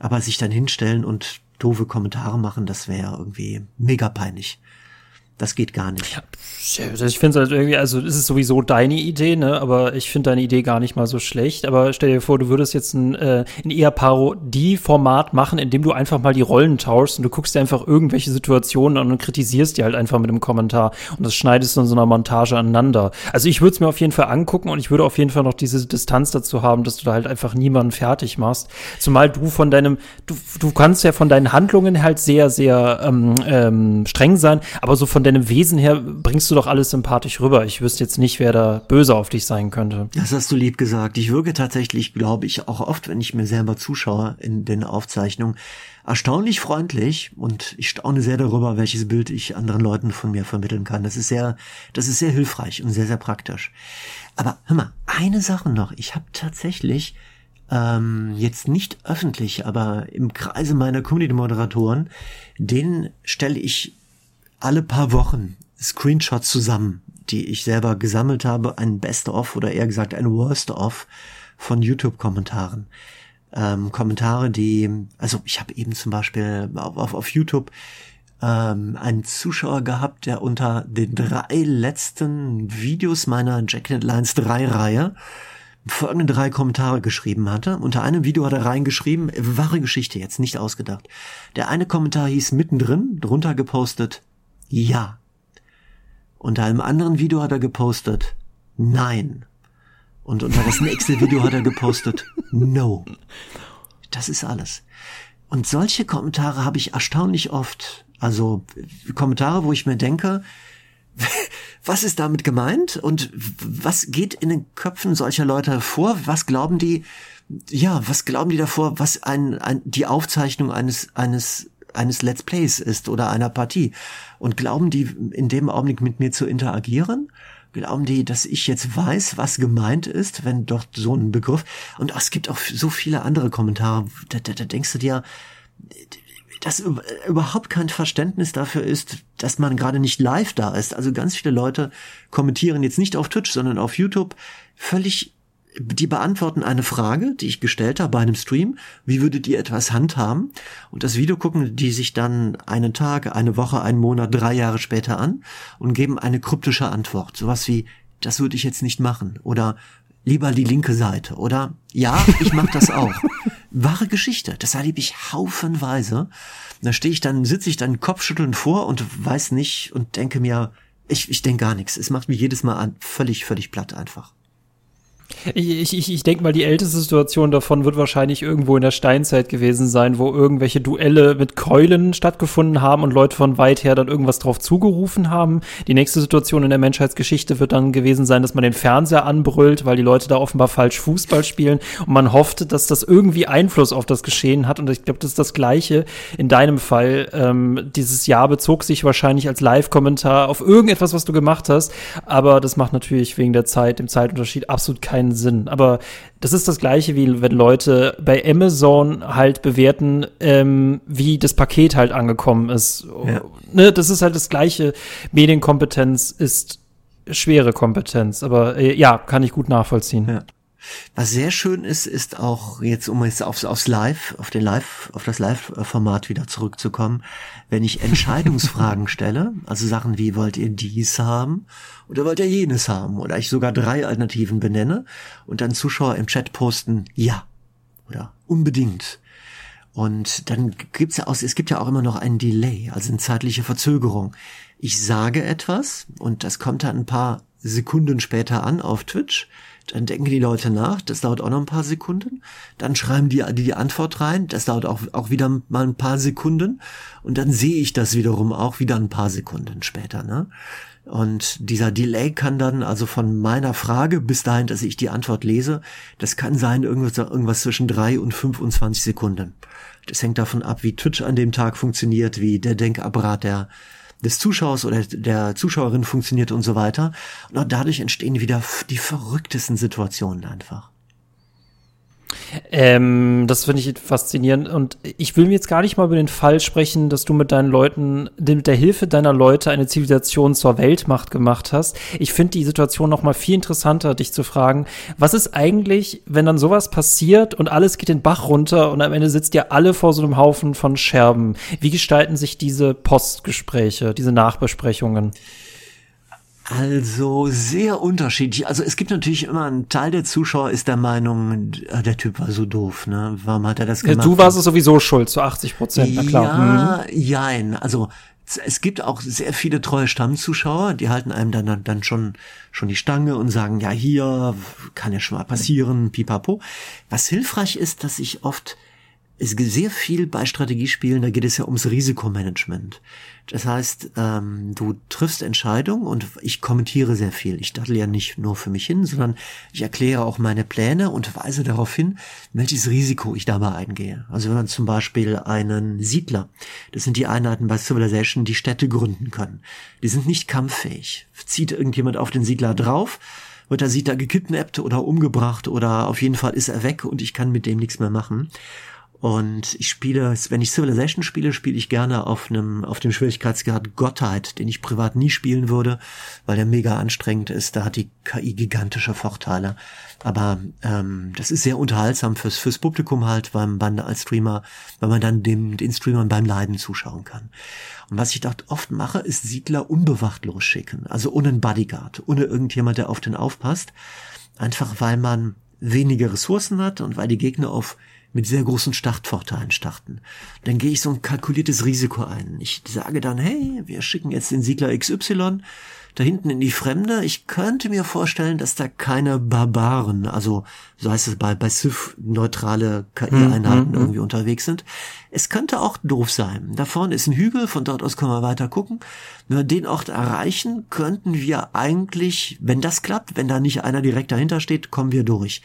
aber sich dann hinstellen und doofe Kommentare machen, das wäre irgendwie mega peinlich. Das geht gar nicht. Ja, also ich finde es halt irgendwie, also es ist sowieso deine Idee, ne? Aber ich finde deine Idee gar nicht mal so schlecht. Aber stell dir vor, du würdest jetzt ein, äh, ein eher Parodie-Format machen, in dem du einfach mal die Rollen tauschst und du guckst dir einfach irgendwelche Situationen an und kritisierst die halt einfach mit einem Kommentar und das schneidest du in so einer Montage aneinander. Also ich würde es mir auf jeden Fall angucken und ich würde auf jeden Fall noch diese Distanz dazu haben, dass du da halt einfach niemanden fertig machst. Zumal du von deinem, du, du kannst ja von deinen Handlungen halt sehr, sehr ähm, ähm, streng sein, aber so von deinem Wesen her bringst du doch alles sympathisch rüber. Ich wüsste jetzt nicht, wer da böse auf dich sein könnte. Das hast du lieb gesagt. Ich wirke tatsächlich, glaube ich, auch oft, wenn ich mir selber zuschaue in den Aufzeichnungen, erstaunlich freundlich und ich staune sehr darüber, welches Bild ich anderen Leuten von mir vermitteln kann. Das ist sehr, das ist sehr hilfreich und sehr, sehr praktisch. Aber hör mal, eine Sache noch. Ich habe tatsächlich ähm, jetzt nicht öffentlich, aber im Kreise meiner Community-Moderatoren, denen stelle ich alle paar Wochen Screenshots zusammen, die ich selber gesammelt habe, ein Best-of oder eher gesagt ein Worst-of von YouTube-Kommentaren. Ähm, Kommentare, die, also ich habe eben zum Beispiel auf, auf, auf YouTube ähm, einen Zuschauer gehabt, der unter den drei letzten Videos meiner Jacket Lines 3 Reihe folgende drei Kommentare geschrieben hatte. Unter einem Video hat er reingeschrieben, wahre Geschichte jetzt, nicht ausgedacht. Der eine Kommentar hieß mittendrin, drunter gepostet, ja. Unter einem anderen Video hat er gepostet Nein. Und unter das nächste Video hat er gepostet No. Das ist alles. Und solche Kommentare habe ich erstaunlich oft. Also Kommentare, wo ich mir denke, was ist damit gemeint und was geht in den Köpfen solcher Leute vor? Was glauben die, ja, was glauben die davor, was ein, ein die Aufzeichnung eines, eines eines Let's Plays ist oder einer Partie. Und glauben die in dem Augenblick mit mir zu interagieren? Glauben die, dass ich jetzt weiß, was gemeint ist, wenn dort so ein Begriff, und es gibt auch so viele andere Kommentare, da, da, da denkst du dir, dass überhaupt kein Verständnis dafür ist, dass man gerade nicht live da ist. Also ganz viele Leute kommentieren jetzt nicht auf Twitch, sondern auf YouTube völlig die beantworten eine Frage, die ich gestellt habe bei einem Stream. Wie würdet ihr etwas handhaben? Und das Video gucken die sich dann einen Tag, eine Woche, einen Monat, drei Jahre später an und geben eine kryptische Antwort. Sowas wie, das würde ich jetzt nicht machen. Oder lieber die linke Seite. Oder ja, ich mach das auch. Wahre Geschichte. Das erlebe ich haufenweise. Da stehe ich dann, sitze ich dann kopfschüttelnd vor und weiß nicht und denke mir, ich, ich denke gar nichts. Es macht mich jedes Mal an, völlig, völlig platt einfach. Ich, ich, ich denke mal, die älteste Situation davon wird wahrscheinlich irgendwo in der Steinzeit gewesen sein, wo irgendwelche Duelle mit Keulen stattgefunden haben und Leute von weit her dann irgendwas drauf zugerufen haben. Die nächste Situation in der Menschheitsgeschichte wird dann gewesen sein, dass man den Fernseher anbrüllt, weil die Leute da offenbar falsch Fußball spielen und man hofft, dass das irgendwie Einfluss auf das Geschehen hat. Und ich glaube, das ist das Gleiche in deinem Fall. Ähm, dieses Jahr bezog sich wahrscheinlich als Live-Kommentar auf irgendetwas, was du gemacht hast, aber das macht natürlich wegen der Zeit, dem Zeitunterschied absolut keinen Sinn. Aber das ist das Gleiche, wie wenn Leute bei Amazon halt bewerten, ähm, wie das Paket halt angekommen ist. Ja. Ne, das ist halt das Gleiche. Medienkompetenz ist schwere Kompetenz. Aber äh, ja, kann ich gut nachvollziehen. Ja. Was sehr schön ist, ist auch jetzt, um jetzt aufs, aufs Live, auf den Live, auf das Live-Format wieder zurückzukommen, wenn ich Entscheidungsfragen stelle, also Sachen wie wollt ihr dies haben oder wollt ihr jenes haben oder ich sogar drei Alternativen benenne und dann Zuschauer im Chat posten ja oder unbedingt. Und dann gibt's ja auch, es gibt ja auch immer noch einen Delay, also eine zeitliche Verzögerung. Ich sage etwas und das kommt dann ein paar Sekunden später an auf Twitch dann denken die Leute nach, das dauert auch noch ein paar Sekunden. Dann schreiben die die, die Antwort rein, das dauert auch, auch wieder mal ein paar Sekunden. Und dann sehe ich das wiederum auch wieder ein paar Sekunden später. Ne? Und dieser Delay kann dann also von meiner Frage bis dahin, dass ich die Antwort lese, das kann sein irgendwas, irgendwas zwischen drei und 25 Sekunden. Das hängt davon ab, wie Twitch an dem Tag funktioniert, wie der Denkapparat der des Zuschauers oder der Zuschauerin funktioniert und so weiter. Und dadurch entstehen wieder die verrücktesten Situationen einfach. Ähm, das finde ich faszinierend. Und ich will mir jetzt gar nicht mal über den Fall sprechen, dass du mit deinen Leuten, mit der Hilfe deiner Leute eine Zivilisation zur Weltmacht gemacht hast. Ich finde die Situation noch mal viel interessanter, dich zu fragen, was ist eigentlich, wenn dann sowas passiert und alles geht den Bach runter und am Ende sitzt ihr alle vor so einem Haufen von Scherben? Wie gestalten sich diese Postgespräche, diese Nachbesprechungen? Also sehr unterschiedlich. Also es gibt natürlich immer einen Teil der Zuschauer ist der Meinung, ah, der Typ war so doof, ne? Warum hat er das gemacht? Du warst es sowieso schuld, zu 80 Prozent, na klar. Ja, mhm. jein. Also es gibt auch sehr viele treue Stammzuschauer, die halten einem dann, dann schon, schon die Stange und sagen, ja, hier kann ja schon mal passieren, pipapo. Was hilfreich ist, dass ich oft es gibt sehr viel bei Strategiespielen, da geht es ja ums Risikomanagement. Das heißt, ähm, du triffst Entscheidungen und ich kommentiere sehr viel. Ich dattel ja nicht nur für mich hin, sondern ich erkläre auch meine Pläne und weise darauf hin, welches Risiko ich dabei eingehe. Also wenn man zum Beispiel einen Siedler, das sind die Einheiten bei Civilization, die Städte gründen können. Die sind nicht kampffähig. Zieht irgendjemand auf den Siedler drauf, wird der Siedler gekidnappt oder umgebracht oder auf jeden Fall ist er weg und ich kann mit dem nichts mehr machen. Und ich spiele, wenn ich Civilization spiele, spiele ich gerne auf einem, auf dem Schwierigkeitsgrad Gottheit, den ich privat nie spielen würde, weil der mega anstrengend ist. Da hat die KI gigantische Vorteile. Aber ähm, das ist sehr unterhaltsam fürs, fürs Publikum halt, beim man als Streamer, weil man dann dem, den Streamern beim Leiden zuschauen kann. Und was ich dort oft mache, ist Siedler unbewacht losschicken. Also ohne einen Bodyguard, ohne irgendjemand, der auf den aufpasst. Einfach weil man weniger Ressourcen hat und weil die Gegner auf mit sehr großen Startvorteilen starten. Dann gehe ich so ein kalkuliertes Risiko ein. Ich sage dann, hey, wir schicken jetzt den Siedler XY da hinten in die Fremde. Ich könnte mir vorstellen, dass da keine Barbaren, also so heißt es bei, bei Civ, neutrale KI-Einheiten hm, hm, irgendwie unterwegs sind. Es könnte auch doof sein. Da vorne ist ein Hügel, von dort aus können wir weiter gucken. Wenn wir den Ort erreichen, könnten wir eigentlich, wenn das klappt, wenn da nicht einer direkt dahinter steht, kommen wir durch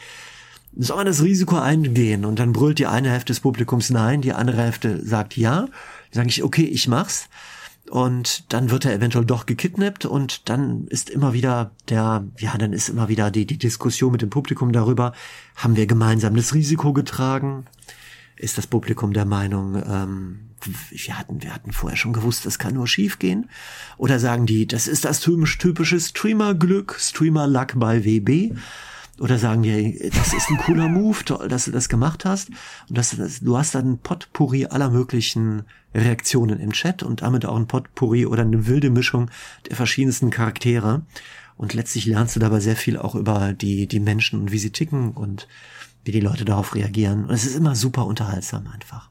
soll man das Risiko eingehen? Und dann brüllt die eine Hälfte des Publikums nein, die andere Hälfte sagt ja. Dann sage ich, okay, ich mach's. Und dann wird er eventuell doch gekidnappt und dann ist immer wieder der, ja, dann ist immer wieder die, die Diskussion mit dem Publikum darüber, haben wir gemeinsam das Risiko getragen? Ist das Publikum der Meinung, ähm, wir hatten, wir hatten vorher schon gewusst, das kann nur schief gehen? Oder sagen die, das ist das typische Streamer-Glück, Streamer-Luck bei WB? Oder sagen dir, das ist ein cooler Move, toll, dass du das gemacht hast. Und das, das, du hast dann ein Potpourri aller möglichen Reaktionen im Chat und damit auch ein Potpourri oder eine wilde Mischung der verschiedensten Charaktere. Und letztlich lernst du dabei sehr viel auch über die, die Menschen und wie sie ticken und wie die Leute darauf reagieren. Und es ist immer super unterhaltsam einfach.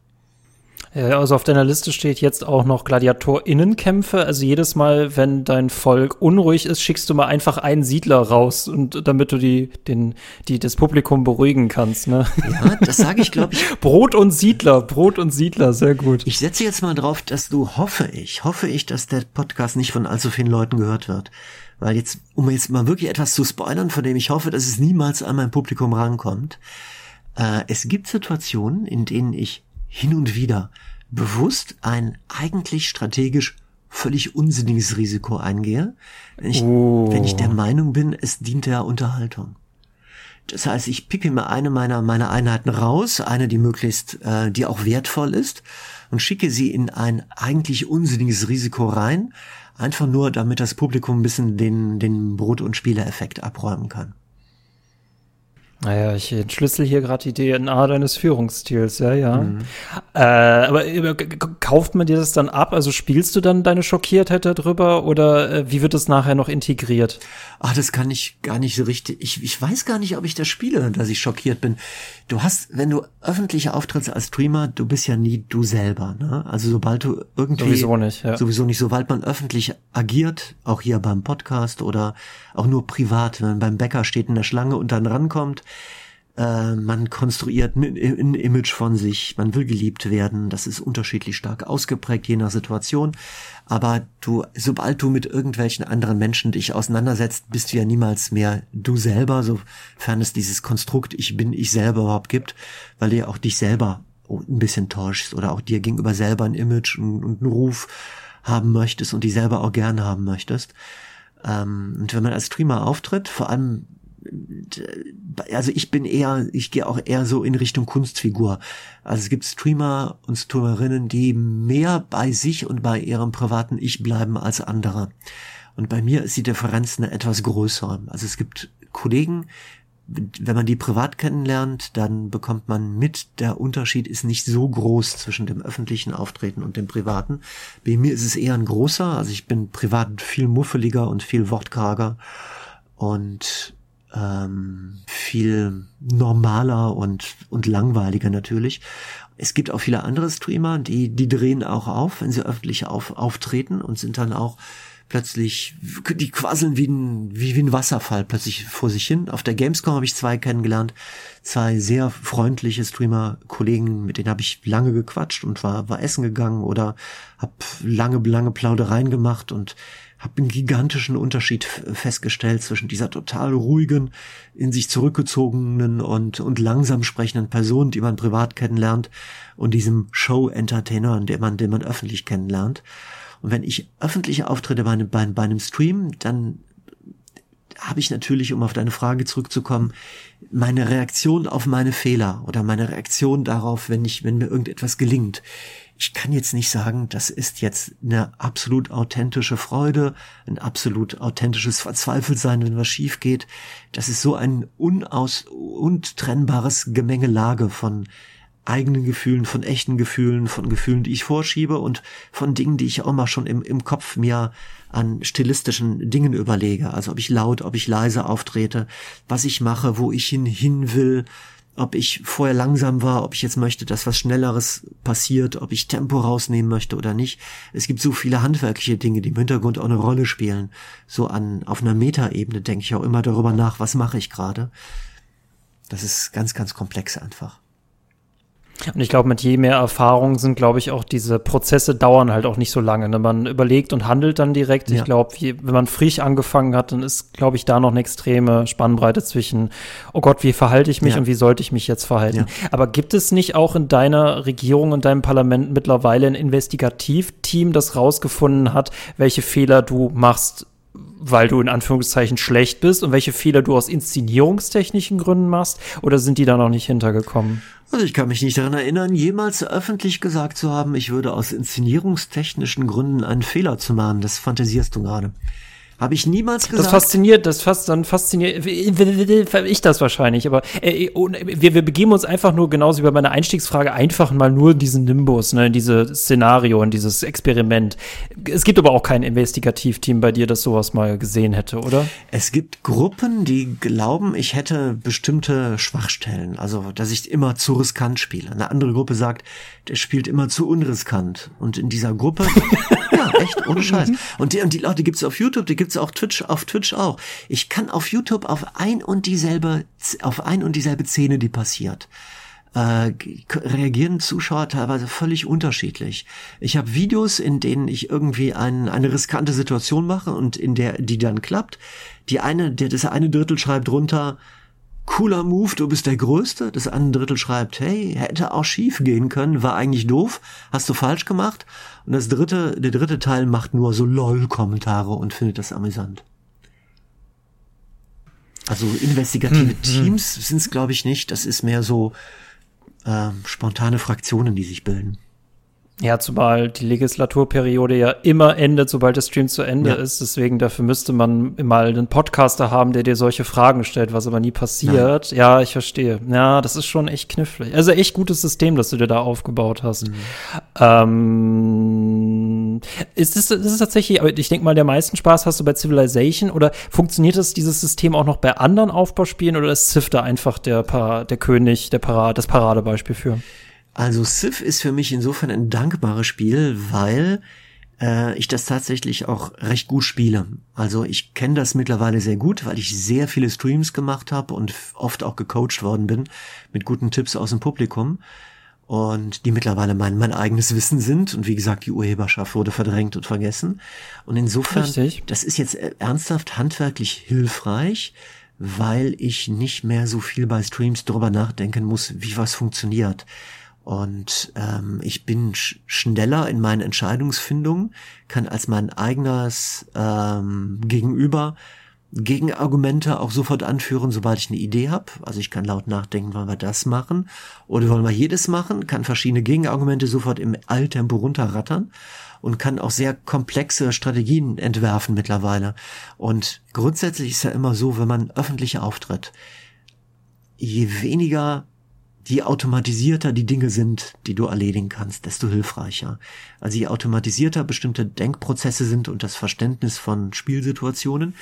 Also auf deiner Liste steht jetzt auch noch Gladiatorinnenkämpfe. Also jedes Mal, wenn dein Volk unruhig ist, schickst du mal einfach einen Siedler raus und damit du die, den, die, das Publikum beruhigen kannst. Ne? Ja, das sage ich, glaube ich. Brot und Siedler, Brot und Siedler, sehr gut. Ich setze jetzt mal drauf, dass du hoffe ich, hoffe ich, dass der Podcast nicht von allzu vielen Leuten gehört wird. Weil jetzt, um jetzt mal wirklich etwas zu spoilern, von dem ich hoffe, dass es niemals an mein Publikum rankommt. Äh, es gibt Situationen, in denen ich hin und wieder bewusst ein eigentlich strategisch völlig unsinniges Risiko eingehe, wenn ich, oh. wenn ich der Meinung bin, es dient der Unterhaltung. Das heißt, ich picke mir eine meiner, meiner Einheiten raus, eine, die möglichst, äh, die auch wertvoll ist, und schicke sie in ein eigentlich unsinniges Risiko rein, einfach nur, damit das Publikum ein bisschen den, den Brot- und Spielereffekt abräumen kann. Naja, ich entschlüssel hier gerade die DNA deines Führungsstils, ja, ja. Mhm. Äh, aber äh, kauft man dir das dann ab? Also spielst du dann deine Schockiertheit darüber oder äh, wie wird das nachher noch integriert? Ach, das kann ich gar nicht so richtig. Ich, ich weiß gar nicht, ob ich das spiele, dass ich schockiert bin. Du hast, wenn du öffentlich auftrittst als Streamer, du bist ja nie du selber, ne? Also sobald du irgendwie. Sowieso nicht, ja. Sowieso nicht. Sobald man öffentlich agiert, auch hier beim Podcast oder auch nur privat, wenn man beim Bäcker steht in der Schlange und dann rankommt, äh, man konstruiert ein, Image von sich, man will geliebt werden, das ist unterschiedlich stark ausgeprägt, je nach Situation. Aber du, sobald du mit irgendwelchen anderen Menschen dich auseinandersetzt, bist du ja niemals mehr du selber, sofern es dieses Konstrukt Ich bin ich selber überhaupt gibt, weil du ja auch dich selber ein bisschen täuschst oder auch dir gegenüber selber ein Image und, und einen Ruf haben möchtest und die selber auch gern haben möchtest. Ähm, und wenn man als Streamer auftritt, vor allem also ich bin eher, ich gehe auch eher so in Richtung Kunstfigur. Also es gibt Streamer und Streamerinnen, die mehr bei sich und bei ihrem privaten Ich bleiben als andere. Und bei mir ist die Differenz eine etwas größere. Also es gibt Kollegen, wenn man die privat kennenlernt, dann bekommt man mit, der Unterschied ist nicht so groß zwischen dem öffentlichen Auftreten und dem privaten. Bei mir ist es eher ein großer, also ich bin privat viel muffeliger und viel wortkarger und ähm, viel normaler und, und langweiliger natürlich. Es gibt auch viele andere Streamer, die, die drehen auch auf, wenn sie öffentlich auf, auftreten und sind dann auch plötzlich, die quasseln wie ein, wie, wie ein Wasserfall plötzlich vor sich hin. Auf der Gamescom habe ich zwei kennengelernt, zwei sehr freundliche Streamer-Kollegen, mit denen habe ich lange gequatscht und war, war essen gegangen oder habe lange, lange Plaudereien gemacht und habe einen gigantischen Unterschied festgestellt zwischen dieser total ruhigen, in sich zurückgezogenen und, und langsam sprechenden Person, die man privat kennenlernt, und diesem Show-Entertainer, den man, den man öffentlich kennenlernt. Und wenn ich öffentliche Auftritte bei einem, bei, bei einem Stream, dann habe ich natürlich, um auf deine Frage zurückzukommen, meine Reaktion auf meine Fehler oder meine Reaktion darauf, wenn ich, wenn mir irgendetwas gelingt, ich kann jetzt nicht sagen, das ist jetzt eine absolut authentische Freude, ein absolut authentisches Verzweifeltsein, wenn was schief geht. Das ist so ein unaus, untrennbares Gemengelage von eigenen Gefühlen, von echten Gefühlen, von Gefühlen, die ich vorschiebe und von Dingen, die ich auch mal schon im, im Kopf mir an stilistischen Dingen überlege. Also ob ich laut, ob ich leise auftrete, was ich mache, wo ich hin, hin will, ob ich vorher langsam war, ob ich jetzt möchte, dass was Schnelleres passiert, ob ich Tempo rausnehmen möchte oder nicht. Es gibt so viele handwerkliche Dinge, die im Hintergrund auch eine Rolle spielen. So an, auf einer Metaebene denke ich auch immer darüber nach, was mache ich gerade. Das ist ganz, ganz komplex einfach. Und ich glaube, mit je mehr Erfahrung sind, glaube ich, auch diese Prozesse dauern halt auch nicht so lange. Ne? Man überlegt und handelt dann direkt. Ja. Ich glaube, wenn man frisch angefangen hat, dann ist, glaube ich, da noch eine extreme Spannbreite zwischen, oh Gott, wie verhalte ich mich ja. und wie sollte ich mich jetzt verhalten? Ja. Aber gibt es nicht auch in deiner Regierung und deinem Parlament mittlerweile ein Investigativteam, das rausgefunden hat, welche Fehler du machst weil du in Anführungszeichen schlecht bist und welche Fehler du aus inszenierungstechnischen Gründen machst? Oder sind die da noch nicht hintergekommen? Also ich kann mich nicht daran erinnern, jemals öffentlich gesagt zu haben, ich würde aus inszenierungstechnischen Gründen einen Fehler zu machen. Das fantasierst du gerade. Habe ich niemals gesagt. Das fasziniert, das fast dann fasziniert ich das wahrscheinlich, aber äh, wir, wir begeben uns einfach nur genauso wie bei meiner Einstiegsfrage einfach mal nur in diesen Nimbus, ne, in dieses Szenario, in dieses Experiment. Es gibt aber auch kein Investigativteam bei dir, das sowas mal gesehen hätte, oder? Es gibt Gruppen, die glauben, ich hätte bestimmte Schwachstellen, also dass ich immer zu riskant spiele. Eine andere Gruppe sagt, der spielt immer zu unriskant. Und in dieser Gruppe, ja, echt, ohne Scheiß. Und die, und die Leute gibt's auf YouTube, die gibt's auf Twitch, auf Twitch auch. Ich kann auf YouTube auf ein und dieselbe, auf ein und dieselbe Szene, die passiert, äh, reagieren Zuschauer teilweise völlig unterschiedlich. Ich habe Videos, in denen ich irgendwie ein, eine riskante Situation mache und in der die dann klappt. Die eine, der das eine Drittel schreibt runter, cooler Move, du bist der Größte. Das andere Drittel schreibt, hey, hätte auch schief gehen können, war eigentlich doof, hast du falsch gemacht. Und das dritte, der dritte Teil macht nur so LOL-Kommentare und findet das amüsant. Also investigative hm, Teams hm. sind es, glaube ich, nicht. Das ist mehr so äh, spontane Fraktionen, die sich bilden. Ja, zumal die Legislaturperiode ja immer endet, sobald der Stream zu Ende ja. ist. Deswegen dafür müsste man mal einen Podcaster haben, der dir solche Fragen stellt, was aber nie passiert. Nein. Ja, ich verstehe. Ja, das ist schon echt knifflig. Also echt gutes System, das du dir da aufgebaut hast. Mhm. Ähm, ist es ist, ist tatsächlich, aber ich denke mal, der meisten Spaß hast du bei Civilization oder funktioniert das dieses System auch noch bei anderen Aufbauspielen oder ist Civ da einfach der, Para, der König, der Parade, das Paradebeispiel für? Also Civ ist für mich insofern ein dankbares Spiel, weil äh, ich das tatsächlich auch recht gut spiele. Also ich kenne das mittlerweile sehr gut, weil ich sehr viele Streams gemacht habe und oft auch gecoacht worden bin mit guten Tipps aus dem Publikum und die mittlerweile mein, mein eigenes Wissen sind. Und wie gesagt, die Urheberschaft wurde verdrängt und vergessen. Und insofern, Richtig. das ist jetzt ernsthaft handwerklich hilfreich, weil ich nicht mehr so viel bei Streams drüber nachdenken muss, wie was funktioniert. Und ähm, ich bin sch schneller in meinen Entscheidungsfindungen, kann als mein eigenes ähm, Gegenüber Gegenargumente auch sofort anführen, sobald ich eine Idee habe. Also ich kann laut nachdenken, wollen wir das machen oder wollen wir jedes machen, kann verschiedene Gegenargumente sofort im Alltempo runterrattern und kann auch sehr komplexe Strategien entwerfen mittlerweile. Und grundsätzlich ist ja immer so, wenn man öffentlich auftritt, je weniger je automatisierter die Dinge sind, die du erledigen kannst, desto hilfreicher. Also je automatisierter bestimmte Denkprozesse sind und das Verständnis von Spielsituationen,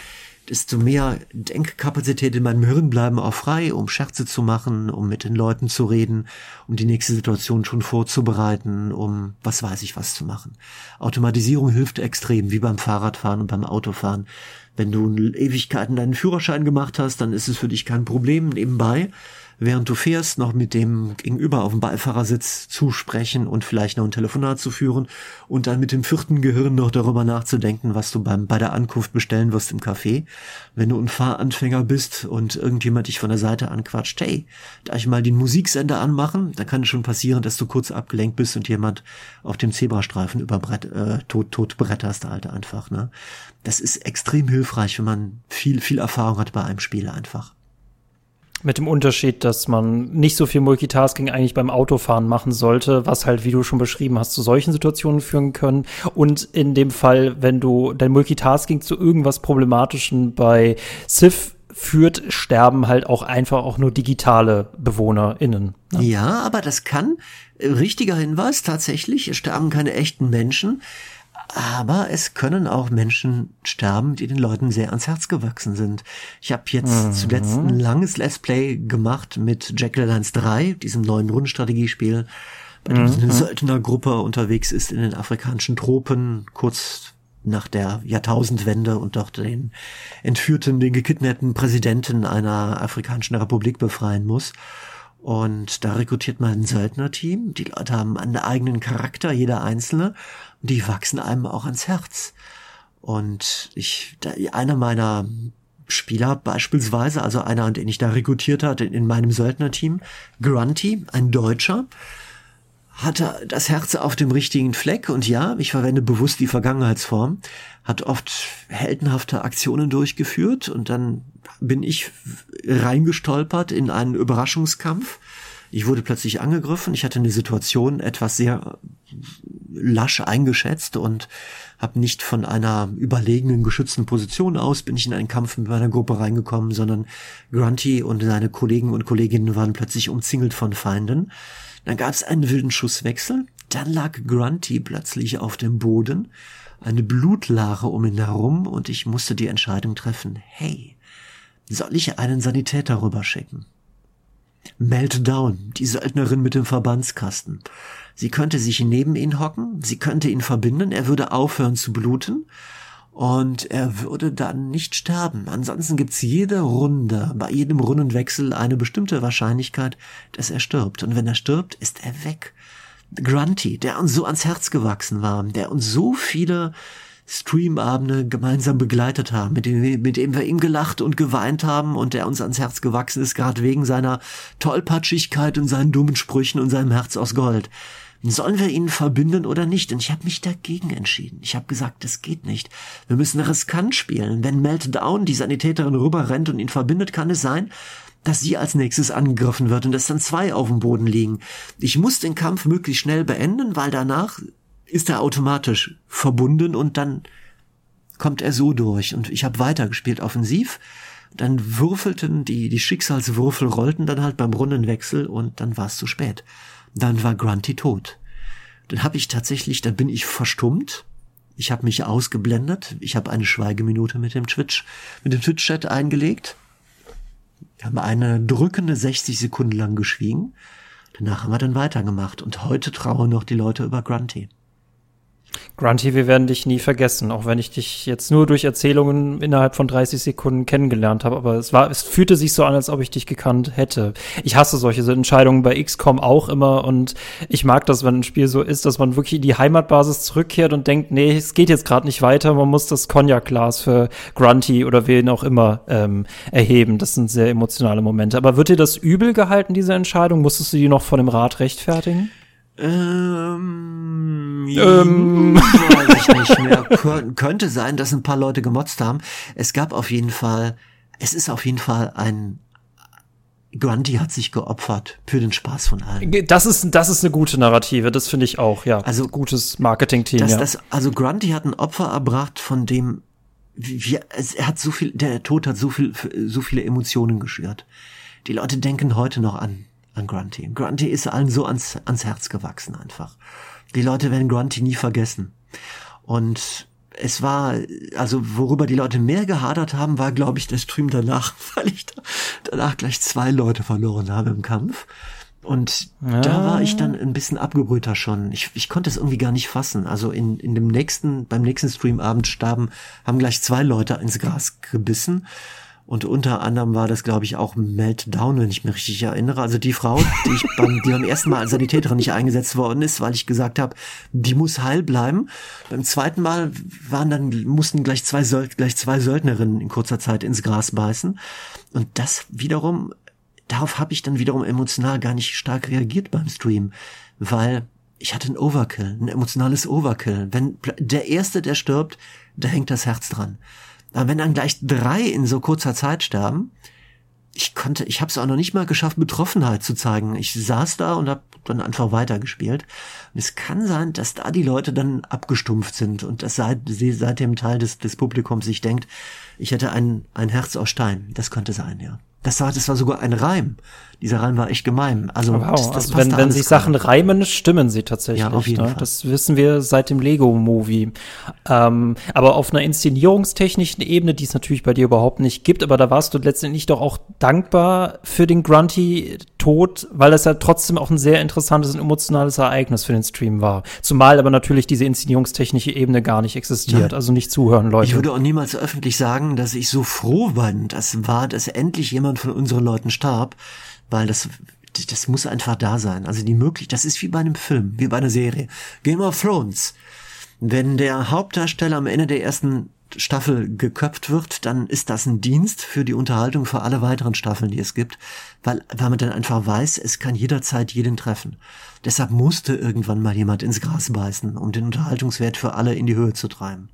desto mehr Denkkapazität in meinem Hirn bleiben auch frei, um Scherze zu machen, um mit den Leuten zu reden, um die nächste Situation schon vorzubereiten, um was weiß ich was zu machen. Automatisierung hilft extrem, wie beim Fahrradfahren und beim Autofahren. Wenn du Ewigkeiten deinen Führerschein gemacht hast, dann ist es für dich kein Problem nebenbei während du fährst, noch mit dem Gegenüber auf dem Beifahrersitz zu sprechen und vielleicht noch ein Telefonat zu führen und dann mit dem vierten Gehirn noch darüber nachzudenken, was du beim, bei der Ankunft bestellen wirst im Café. Wenn du ein Fahranfänger bist und irgendjemand dich von der Seite anquatscht, hey, da ich mal den Musiksender anmachen, dann kann es schon passieren, dass du kurz abgelenkt bist und jemand auf dem Zebrastreifen über Brett, äh, tot, tot bretterst halt einfach, ne? Das ist extrem hilfreich, wenn man viel, viel Erfahrung hat bei einem Spiel einfach. Mit dem Unterschied, dass man nicht so viel Multitasking eigentlich beim Autofahren machen sollte, was halt, wie du schon beschrieben hast, zu solchen Situationen führen können. Und in dem Fall, wenn du dein Multitasking zu irgendwas Problematischen bei Civ führt, sterben halt auch einfach auch nur digitale BewohnerInnen. Ne? Ja, aber das kann, äh, richtiger Hinweis, tatsächlich, sterben keine echten Menschen. Aber es können auch Menschen sterben, die den Leuten sehr ans Herz gewachsen sind. Ich habe jetzt mhm. zuletzt ein langes Let's Play gemacht mit Jack Alliance 3, diesem neuen Rundenstrategiespiel, bei dem mhm. eine Söldnergruppe unterwegs ist in den afrikanischen Tropen, kurz nach der Jahrtausendwende und dort den entführten, den gekidnappten Präsidenten einer afrikanischen Republik befreien muss. Und da rekrutiert man ein Söldnerteam. Die Leute haben einen eigenen Charakter, jeder einzelne die wachsen einem auch ans Herz. Und ich, einer meiner Spieler beispielsweise, also einer, den ich da rekrutiert hatte in meinem Söldnerteam, Grunty, ein Deutscher, hatte das Herz auf dem richtigen Fleck und ja, ich verwende bewusst die Vergangenheitsform, hat oft heldenhafte Aktionen durchgeführt und dann bin ich reingestolpert in einen Überraschungskampf Ich wurde plötzlich angegriffen. Ich hatte eine Situation etwas sehr lasch eingeschätzt und habe nicht von einer überlegenen, geschützten Position aus bin ich in einen Kampf mit meiner Gruppe reingekommen, sondern Grunty und seine Kollegen und Kolleginnen waren plötzlich umzingelt von Feinden. Dann gab es einen wilden Schusswechsel. Dann lag Grunty plötzlich auf dem Boden, eine Blutlache um ihn herum und ich musste die Entscheidung treffen, hey, soll ich einen Sanitäter rüberschicken? Meltdown, die Söldnerin mit dem Verbandskasten. Sie könnte sich neben ihn hocken, sie könnte ihn verbinden, er würde aufhören zu bluten und er würde dann nicht sterben. Ansonsten gibt's jede Runde, bei jedem Rundenwechsel eine bestimmte Wahrscheinlichkeit, dass er stirbt. Und wenn er stirbt, ist er weg. Grunty, der uns so ans Herz gewachsen war, der uns so viele Streamabende gemeinsam begleitet haben, mit dem, mit dem wir ihm gelacht und geweint haben und der uns ans Herz gewachsen ist, gerade wegen seiner Tollpatschigkeit und seinen dummen Sprüchen und seinem Herz aus Gold. Sollen wir ihn verbinden oder nicht? Und ich habe mich dagegen entschieden. Ich habe gesagt, das geht nicht. Wir müssen riskant spielen. Wenn Meltdown die Sanitäterin rüberrennt und ihn verbindet, kann es sein, dass sie als nächstes angegriffen wird und dass dann zwei auf dem Boden liegen. Ich muss den Kampf möglichst schnell beenden, weil danach ist er automatisch verbunden und dann kommt er so durch. Und ich habe weitergespielt offensiv. Dann würfelten die, die Schicksalswürfel rollten dann halt beim Rundenwechsel und dann war es zu spät. Dann war Grunty tot. Dann habe ich tatsächlich, dann bin ich verstummt. Ich habe mich ausgeblendet. Ich habe eine Schweigeminute mit dem Twitch, mit dem Twitch-Chat eingelegt. Wir haben eine drückende 60 Sekunden lang geschwiegen. Danach haben wir dann weitergemacht und heute trauern noch die Leute über Grunty. Grunty, wir werden dich nie vergessen, auch wenn ich dich jetzt nur durch Erzählungen innerhalb von 30 Sekunden kennengelernt habe. Aber es war, es fühlte sich so an, als ob ich dich gekannt hätte. Ich hasse solche Entscheidungen bei XCOM auch immer und ich mag das, wenn ein Spiel so ist, dass man wirklich in die Heimatbasis zurückkehrt und denkt, nee, es geht jetzt gerade nicht weiter, man muss das Cognac-Glas für Grunty oder wen auch immer ähm, erheben. Das sind sehr emotionale Momente. Aber wird dir das übel gehalten, diese Entscheidung? Musstest du die noch vor dem Rat rechtfertigen? Ähm, ähm. weiß ich nicht mehr. Kön könnte sein, dass ein paar Leute gemotzt haben. Es gab auf jeden Fall, es ist auf jeden Fall ein Grundy hat sich geopfert für den Spaß von allen. Das ist, das ist eine gute Narrative, das finde ich auch, ja. Also gutes Marketing-Team. Ja. Das, also Grundy hat ein Opfer erbracht, von dem wie, er hat so viel, der Tod hat so viel, so viele Emotionen geschürt. Die Leute denken heute noch an an Grunty. Grunty ist allen so ans, ans Herz gewachsen einfach. Die Leute werden Grunty nie vergessen. Und es war, also worüber die Leute mehr gehadert haben, war, glaube ich, der Stream danach, weil ich da, danach gleich zwei Leute verloren habe im Kampf. Und ja. da war ich dann ein bisschen abgebrühter schon. Ich, ich konnte es irgendwie gar nicht fassen. Also in, in dem nächsten, beim nächsten Streamabend starben, haben gleich zwei Leute ins Gras gebissen. Und unter anderem war das, glaube ich, auch Meltdown, wenn ich mich richtig erinnere. Also die Frau, die ich beim, die beim ersten Mal als Sanitäterin nicht eingesetzt worden ist, weil ich gesagt habe, die muss heil bleiben. Beim zweiten Mal waren dann, mussten gleich zwei, gleich zwei Söldnerinnen in kurzer Zeit ins Gras beißen. Und das wiederum, darauf habe ich dann wiederum emotional gar nicht stark reagiert beim Stream, weil ich hatte ein Overkill, ein emotionales Overkill. Wenn der Erste, der stirbt, da hängt das Herz dran. Aber wenn dann gleich drei in so kurzer Zeit sterben, ich konnte, ich habe es auch noch nicht mal geschafft, Betroffenheit zu zeigen. Ich saß da und habe dann einfach weitergespielt. Und es kann sein, dass da die Leute dann abgestumpft sind und dass seit, sie seit dem Teil des, des Publikums sich denkt, ich hätte ein, ein Herz aus Stein. Das könnte sein, ja. Das war, das war sogar ein Reim. Dieser Reim war echt gemein. Also, wow, das, das also wenn, wenn sich Sachen reimen, stimmen sie tatsächlich. Ja, auf jeden ne? Fall. Das wissen wir seit dem Lego-Movie. Ähm, aber auf einer inszenierungstechnischen Ebene, die es natürlich bei dir überhaupt nicht gibt, aber da warst du letztendlich doch auch dankbar für den Grunty-Tod, weil das ja trotzdem auch ein sehr interessantes und emotionales Ereignis für den Stream war. Zumal aber natürlich diese inszenierungstechnische Ebene gar nicht existiert. Nein. Also nicht zuhören, Leute. Ich würde auch niemals öffentlich sagen, dass ich so froh war, dass war, dass endlich jemand von unseren Leuten starb weil das das muss einfach da sein. Also die möglich, das ist wie bei einem Film, wie bei einer Serie. Game of Thrones. Wenn der Hauptdarsteller am Ende der ersten Staffel geköpft wird, dann ist das ein Dienst für die Unterhaltung für alle weiteren Staffeln, die es gibt, weil, weil man dann einfach weiß, es kann jederzeit jeden treffen. Deshalb musste irgendwann mal jemand ins Gras beißen, um den Unterhaltungswert für alle in die Höhe zu treiben.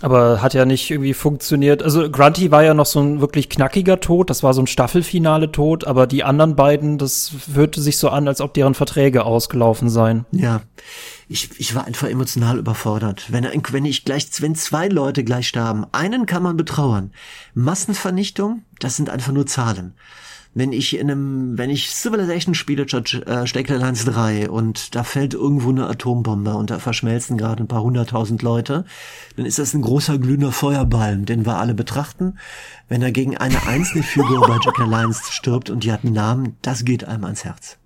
Aber hat ja nicht irgendwie funktioniert. Also Grunty war ja noch so ein wirklich knackiger Tod, das war so ein Staffelfinale Tod, aber die anderen beiden, das hörte sich so an, als ob deren Verträge ausgelaufen seien. Ja. Ich, ich war einfach emotional überfordert. Wenn, wenn ich gleich, wenn zwei Leute gleich starben, einen kann man betrauern. Massenvernichtung, das sind einfach nur Zahlen wenn ich in einem, wenn ich Civilization spiele, äh, Steckle Lines 3 und da fällt irgendwo eine Atombombe und da verschmelzen gerade ein paar hunderttausend Leute, dann ist das ein großer glühender Feuerballen, den wir alle betrachten. Wenn er gegen eine einzelne Figur bei Jack Alliance stirbt und die hat einen Namen, das geht einem ans Herz.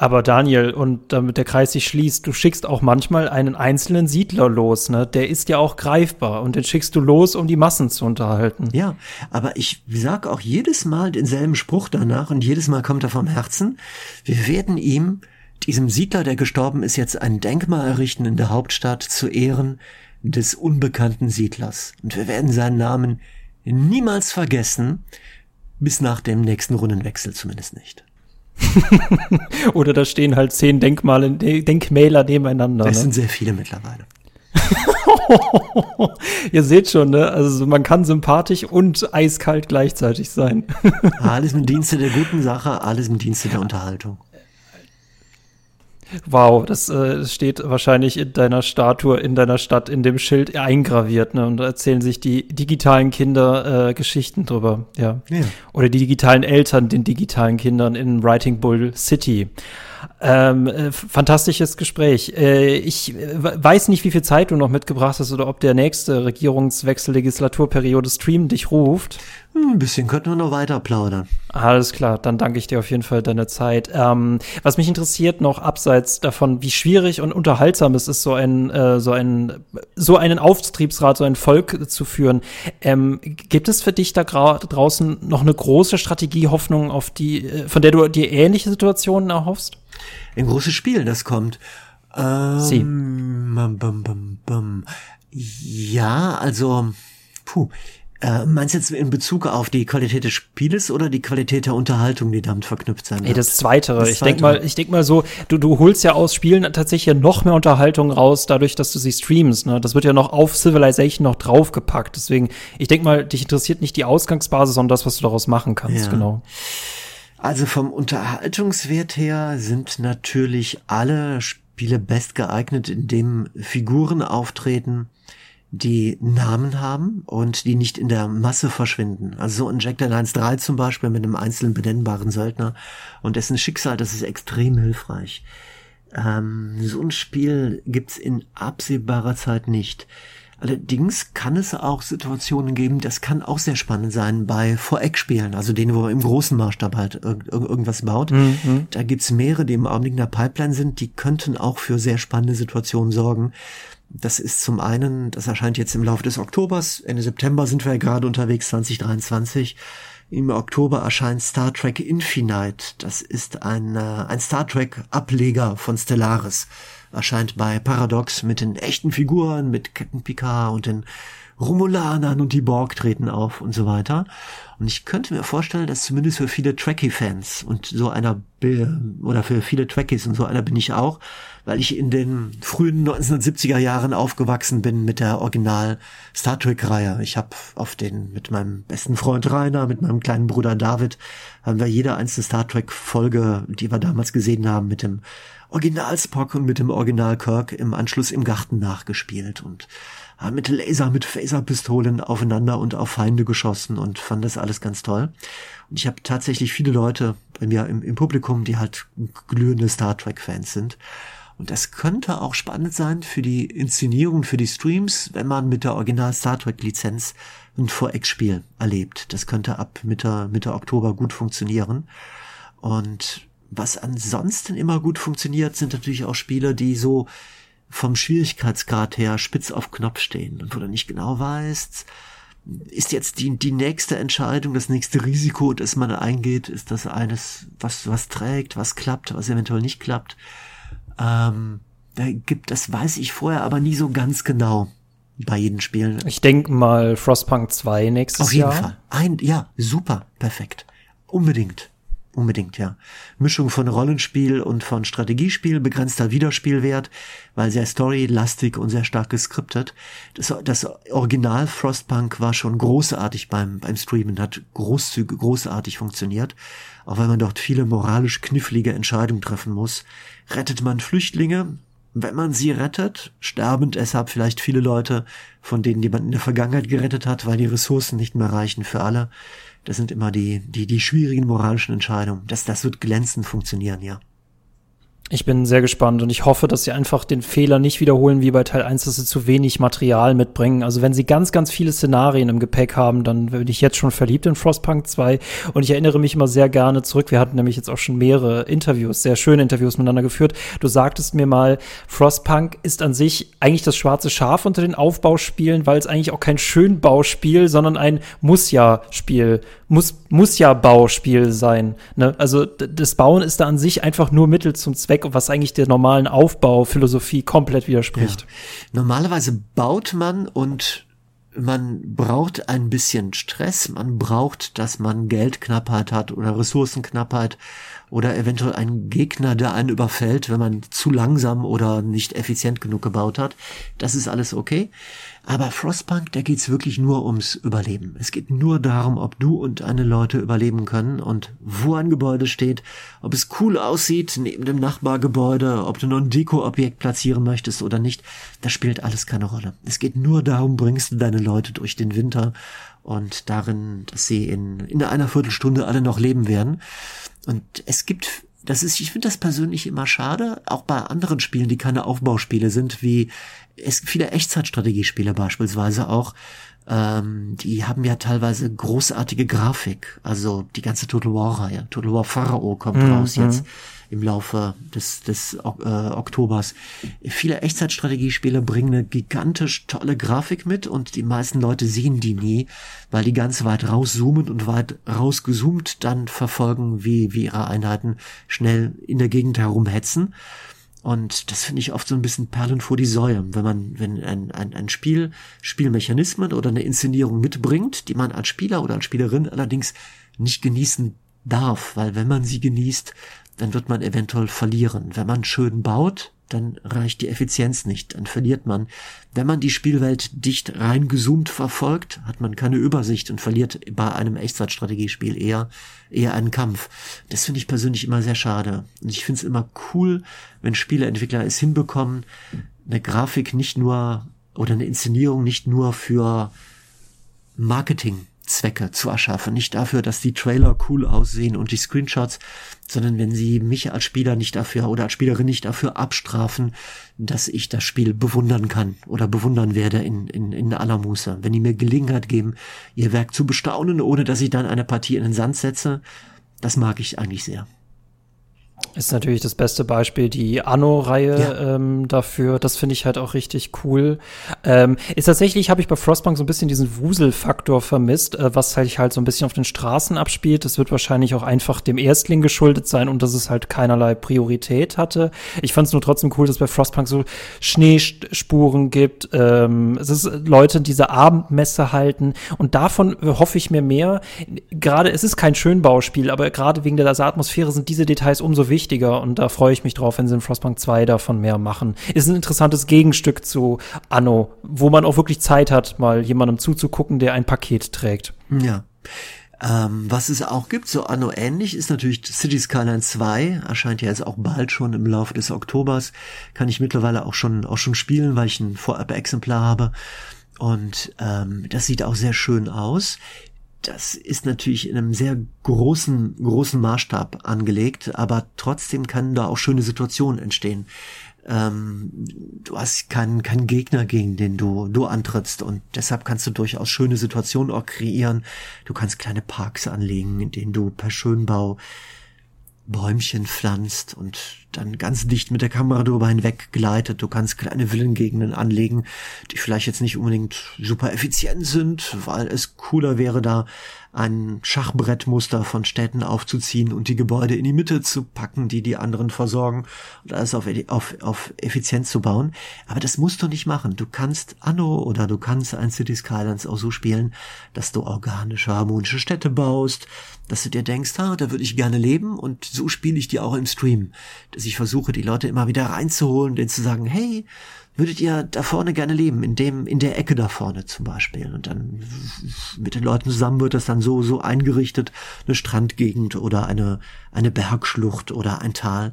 Aber Daniel, und damit der Kreis sich schließt, du schickst auch manchmal einen einzelnen Siedler los, ne? Der ist ja auch greifbar und den schickst du los, um die Massen zu unterhalten. Ja, aber ich sag auch jedes Mal denselben Spruch danach und jedes Mal kommt er vom Herzen. Wir werden ihm, diesem Siedler, der gestorben ist, jetzt ein Denkmal errichten in der Hauptstadt zu Ehren des unbekannten Siedlers. Und wir werden seinen Namen niemals vergessen, bis nach dem nächsten Rundenwechsel zumindest nicht. Oder da stehen halt zehn Denkmale, Denkmäler nebeneinander. Das ne? sind sehr viele mittlerweile. Ihr seht schon, ne? Also man kann sympathisch und eiskalt gleichzeitig sein. alles im Dienste der guten Sache, alles im Dienste der Unterhaltung. Wow, das äh, steht wahrscheinlich in deiner Statue, in deiner Stadt, in dem Schild eingraviert, ne? Und da erzählen sich die digitalen Kinder äh, Geschichten drüber, ja. ja. Oder die digitalen Eltern den digitalen Kindern in Writing Bull City. Ähm, äh, fantastisches Gespräch. Äh, ich äh, weiß nicht, wie viel Zeit du noch mitgebracht hast oder ob der nächste Regierungswechsel Legislaturperiode Stream dich ruft. Hm, ein bisschen könnten wir noch weiter plaudern. Alles klar, dann danke ich dir auf jeden Fall deine Zeit. Ähm, was mich interessiert noch abseits davon, wie schwierig und unterhaltsam es ist, so ein äh, so ein so einen Auftriebsrat, so ein Volk zu führen. Ähm, gibt es für dich da draußen noch eine große Strategiehoffnung, auf die äh, von der du dir ähnliche Situationen erhoffst? Ein großes Spiel, das kommt. Ähm, bum, bum, bum, ja, also, puh. Äh, meinst du jetzt in Bezug auf die Qualität des Spieles oder die Qualität der Unterhaltung, die damit verknüpft sein wird? Ey, das Zweitere. Das ich denk mal, ich denk mal so, du, du holst ja aus Spielen tatsächlich noch mehr Unterhaltung raus, dadurch, dass du sie streamst. Ne? Das wird ja noch auf Civilization noch draufgepackt. Deswegen, ich denk mal, dich interessiert nicht die Ausgangsbasis, sondern das, was du daraus machen kannst. Ja. Genau. Also vom Unterhaltungswert her sind natürlich alle Spiele best geeignet, indem Figuren auftreten, die Namen haben und die nicht in der Masse verschwinden. Also so in Jack the Lions 3 zum Beispiel mit einem einzelnen benennbaren Söldner und dessen Schicksal, das ist extrem hilfreich. Ähm, so ein Spiel gibt's in absehbarer Zeit nicht. Allerdings kann es auch Situationen geben, das kann auch sehr spannend sein bei Voreck-Spielen, also denen, wo man im großen Maßstab halt irg irgendwas baut. Mhm. Da gibt's mehrere, die im Augenblick in der Pipeline sind, die könnten auch für sehr spannende Situationen sorgen. Das ist zum einen, das erscheint jetzt im Laufe des Oktobers, Ende September sind wir ja gerade unterwegs, 2023. Im Oktober erscheint Star Trek Infinite. Das ist ein, ein Star Trek Ableger von Stellaris erscheint bei Paradox mit den echten Figuren, mit Captain Picard und den Romulanern und die Borg treten auf und so weiter. Und ich könnte mir vorstellen, dass zumindest für viele Trekkie-Fans und so einer oder für viele Trekkies und so einer bin ich auch, weil ich in den frühen 1970er Jahren aufgewachsen bin mit der Original Star Trek-Reihe. Ich habe auf den mit meinem besten Freund Rainer, mit meinem kleinen Bruder David, haben wir jede einzelne Star Trek-Folge, die wir damals gesehen haben, mit dem Original Spock und mit dem Original Kirk im Anschluss im Garten nachgespielt und mit Laser, mit Phaserpistolen aufeinander und auf Feinde geschossen und fand das alles ganz toll. Und ich habe tatsächlich viele Leute bei mir im, im Publikum, die halt glühende Star Trek-Fans sind. Und das könnte auch spannend sein für die Inszenierung, für die Streams, wenn man mit der Original Star Trek Lizenz ein Vorex-Spiel erlebt. Das könnte ab Mitte, Mitte Oktober gut funktionieren. Und was ansonsten immer gut funktioniert, sind natürlich auch Spiele, die so vom Schwierigkeitsgrad her spitz auf Knopf stehen und wo du nicht genau weißt, ist jetzt die, die nächste Entscheidung, das nächste Risiko, das man eingeht, ist das eines, was, was trägt, was klappt, was eventuell nicht klappt. Ähm, da gibt, das weiß ich vorher aber nie so ganz genau bei jedem Spiel. Ich denke mal Frostpunk 2 nächstes Jahr. Auf jeden Jahr. Fall. Ein, ja, super, perfekt. Unbedingt. Unbedingt, ja. Mischung von Rollenspiel und von Strategiespiel, begrenzter Wiederspielwert, weil sehr storylastig und sehr stark geskriptet. Das, das Original Frostpunk war schon großartig beim, beim Streamen, hat großzügig, großartig funktioniert. Auch weil man dort viele moralisch knifflige Entscheidungen treffen muss. Rettet man Flüchtlinge? Wenn man sie rettet, sterben deshalb vielleicht viele Leute, von denen die man in der Vergangenheit gerettet hat, weil die Ressourcen nicht mehr reichen für alle. Das sind immer die, die, die schwierigen moralischen Entscheidungen. Das, das wird glänzend funktionieren, ja. Ich bin sehr gespannt und ich hoffe, dass sie einfach den Fehler nicht wiederholen wie bei Teil 1, dass sie zu wenig Material mitbringen. Also wenn sie ganz, ganz viele Szenarien im Gepäck haben, dann bin ich jetzt schon verliebt in Frostpunk 2 und ich erinnere mich immer sehr gerne zurück. Wir hatten nämlich jetzt auch schon mehrere Interviews, sehr schöne Interviews miteinander geführt. Du sagtest mir mal, Frostpunk ist an sich eigentlich das schwarze Schaf unter den Aufbauspielen, weil es eigentlich auch kein Schönbauspiel, sondern ein Muss-Ja-Spiel muss, muss ja Bauspiel sein. Ne? Also das Bauen ist da an sich einfach nur Mittel zum Zweck, was eigentlich der normalen Aufbauphilosophie komplett widerspricht. Ja. Normalerweise baut man und man braucht ein bisschen Stress, man braucht, dass man Geldknappheit hat oder Ressourcenknappheit oder eventuell ein Gegner, der einen überfällt, wenn man zu langsam oder nicht effizient genug gebaut hat. Das ist alles okay. Aber Frostpunk, da geht's wirklich nur ums Überleben. Es geht nur darum, ob du und deine Leute überleben können und wo ein Gebäude steht, ob es cool aussieht neben dem Nachbargebäude, ob du noch ein Dekoobjekt platzieren möchtest oder nicht. Das spielt alles keine Rolle. Es geht nur darum, bringst du deine Leute durch den Winter und darin, dass sie in, in einer Viertelstunde alle noch leben werden. Und es gibt das ist, ich finde das persönlich immer schade, auch bei anderen Spielen, die keine Aufbauspiele sind, wie es gibt viele Echtzeitstrategiespiele beispielsweise auch, ähm, die haben ja teilweise großartige Grafik. Also die ganze Total War-Reihe. Total War Pharao kommt mhm. raus jetzt im Laufe des, des äh, Oktobers. Viele Echtzeitstrategiespiele bringen eine gigantisch tolle Grafik mit und die meisten Leute sehen die nie, weil die ganz weit rauszoomen und weit rausgezoomt dann verfolgen, wie, wie ihre Einheiten schnell in der Gegend herumhetzen. Und das finde ich oft so ein bisschen Perlen vor die Säue, wenn man, wenn ein, ein, ein Spiel Spielmechanismen oder eine Inszenierung mitbringt, die man als Spieler oder als Spielerin allerdings nicht genießen darf, weil wenn man sie genießt, dann wird man eventuell verlieren. Wenn man schön baut, dann reicht die Effizienz nicht, dann verliert man. Wenn man die Spielwelt dicht reingezoomt verfolgt, hat man keine Übersicht und verliert bei einem Echtzeitstrategiespiel eher, eher einen Kampf. Das finde ich persönlich immer sehr schade. Und ich finde es immer cool, wenn Spieleentwickler es hinbekommen, eine Grafik nicht nur oder eine Inszenierung nicht nur für Marketing Zwecke zu erschaffen. Nicht dafür, dass die Trailer cool aussehen und die Screenshots, sondern wenn sie mich als Spieler nicht dafür oder als Spielerin nicht dafür abstrafen, dass ich das Spiel bewundern kann oder bewundern werde in, in, in aller Muße. Wenn die mir Gelegenheit geben, ihr Werk zu bestaunen, ohne dass ich dann eine Partie in den Sand setze, das mag ich eigentlich sehr. Ist natürlich das beste Beispiel die Anno-Reihe ja. ähm, dafür. Das finde ich halt auch richtig cool. Ähm, ist tatsächlich, habe ich bei Frostpunk so ein bisschen diesen Wuselfaktor vermisst, äh, was halt halt so ein bisschen auf den Straßen abspielt. Das wird wahrscheinlich auch einfach dem Erstling geschuldet sein und dass es halt keinerlei Priorität hatte. Ich fand es nur trotzdem cool, dass bei Frostpunk so Schneespuren gibt. Ähm, es ist Leute diese Abendmesse halten und davon hoffe ich mir mehr. Gerade, es ist kein Schönbauspiel, aber gerade wegen der Atmosphäre sind diese Details umso wichtiger und da freue ich mich drauf, wenn sie in Frostpunk 2 davon mehr machen. Ist ein interessantes Gegenstück zu Anno, wo man auch wirklich Zeit hat, mal jemandem zuzugucken, der ein Paket trägt. Ja. Ähm, was es auch gibt, so Anno ähnlich, ist natürlich City Skyline 2, erscheint ja jetzt auch bald schon im Laufe des Oktobers, kann ich mittlerweile auch schon, auch schon spielen, weil ich ein Vorab-Exemplar habe. Und ähm, das sieht auch sehr schön aus das ist natürlich in einem sehr großen, großen Maßstab angelegt, aber trotzdem können da auch schöne Situationen entstehen. Ähm, du hast keinen, keinen Gegner, gegen den du, du antrittst und deshalb kannst du durchaus schöne Situationen auch kreieren. Du kannst kleine Parks anlegen, in denen du per Schönbau Bäumchen pflanzt und dann ganz dicht mit der Kamera drüber hinweg gleitet. Du kannst kleine Villengegenden anlegen, die vielleicht jetzt nicht unbedingt super effizient sind, weil es cooler wäre, da ein Schachbrettmuster von Städten aufzuziehen und die Gebäude in die Mitte zu packen, die die anderen versorgen und alles auf, auf, auf Effizienz zu bauen. Aber das musst du nicht machen. Du kannst Anno oder du kannst ein City Skylines auch so spielen, dass du organische, harmonische Städte baust, dass du dir denkst, ah, da würde ich gerne leben und so spiele ich die auch im Stream. Dass ich versuche, die Leute immer wieder reinzuholen, denen zu sagen, hey, würdet ihr da vorne gerne leben, in dem, in der Ecke da vorne zum Beispiel. Und dann mit den Leuten zusammen wird das dann so, so eingerichtet, eine Strandgegend oder eine, eine Bergschlucht oder ein Tal,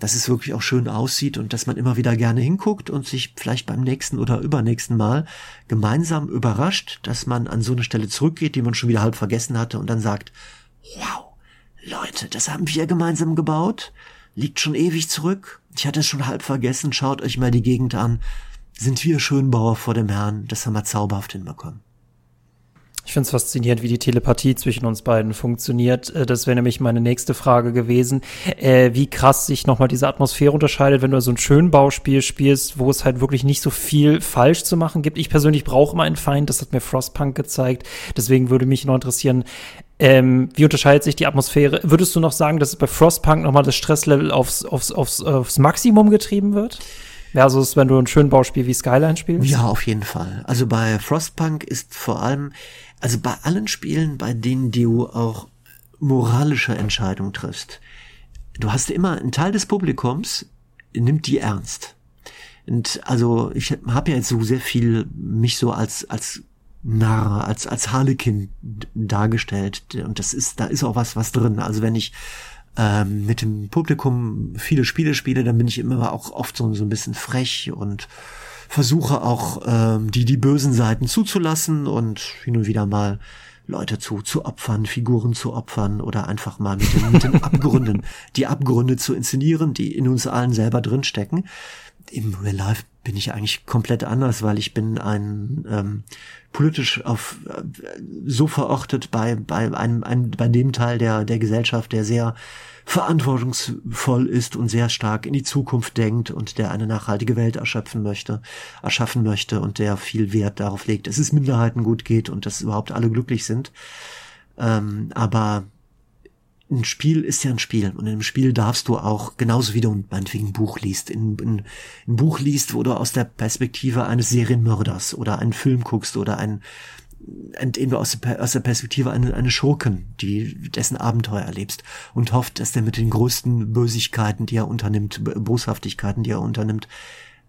dass es wirklich auch schön aussieht und dass man immer wieder gerne hinguckt und sich vielleicht beim nächsten oder übernächsten Mal gemeinsam überrascht, dass man an so eine Stelle zurückgeht, die man schon wieder halb vergessen hatte und dann sagt, wow, Leute, das haben wir gemeinsam gebaut liegt schon ewig zurück. Ich hatte es schon halb vergessen. Schaut euch mal die Gegend an. Sind wir Schönbauer vor dem Herrn. Das haben wir zauberhaft hinbekommen. Ich finde es faszinierend, wie die Telepathie zwischen uns beiden funktioniert. Äh, das wäre nämlich meine nächste Frage gewesen, äh, wie krass sich nochmal diese Atmosphäre unterscheidet, wenn du so ein Schönbauspiel spielst, wo es halt wirklich nicht so viel falsch zu machen gibt. Ich persönlich brauche immer einen Feind, das hat mir Frostpunk gezeigt. Deswegen würde mich noch interessieren, ähm, wie unterscheidet sich die Atmosphäre? Würdest du noch sagen, dass bei Frostpunk nochmal das Stresslevel aufs, aufs, aufs, aufs Maximum getrieben wird? Versus wenn du ein Schönbauspiel wie Skyline spielst? Ja, auf jeden Fall. Also bei Frostpunk ist vor allem, also bei allen Spielen, bei denen du auch moralische Entscheidungen triffst, du hast immer einen Teil des Publikums, nimmt die ernst. Und also ich habe ja jetzt so sehr viel mich so als als Narr, als, als Harlekin dargestellt. Und das ist, da ist auch was, was drin. Also wenn ich ähm, mit dem Publikum viele Spiele spiele, dann bin ich immer auch oft so, so ein bisschen frech und versuche auch ähm, die, die bösen Seiten zuzulassen und hin und wieder mal Leute zu, zu opfern, Figuren zu opfern oder einfach mal mit den, mit den Abgründen, die Abgründe zu inszenieren, die in uns allen selber drinstecken. Im Real Life bin ich eigentlich komplett anders, weil ich bin ein ähm, politisch auf äh, so verortet bei bei einem, einem bei dem Teil der der Gesellschaft, der sehr verantwortungsvoll ist und sehr stark in die Zukunft denkt und der eine nachhaltige Welt erschöpfen möchte, erschaffen möchte und der viel Wert darauf legt, dass es Minderheiten gut geht und dass überhaupt alle glücklich sind. Ähm, aber ein Spiel ist ja ein Spiel und in einem Spiel darfst du auch, genauso wie du meinetwegen ein Buch liest, in, in, ein Buch liest, wo du aus der Perspektive eines Serienmörders oder einen Film guckst oder ein, indem du aus der, aus der Perspektive eines eine Schurken, die dessen Abenteuer erlebst und hofft, dass der mit den größten Bösigkeiten, die er unternimmt, Boshaftigkeiten, die er unternimmt,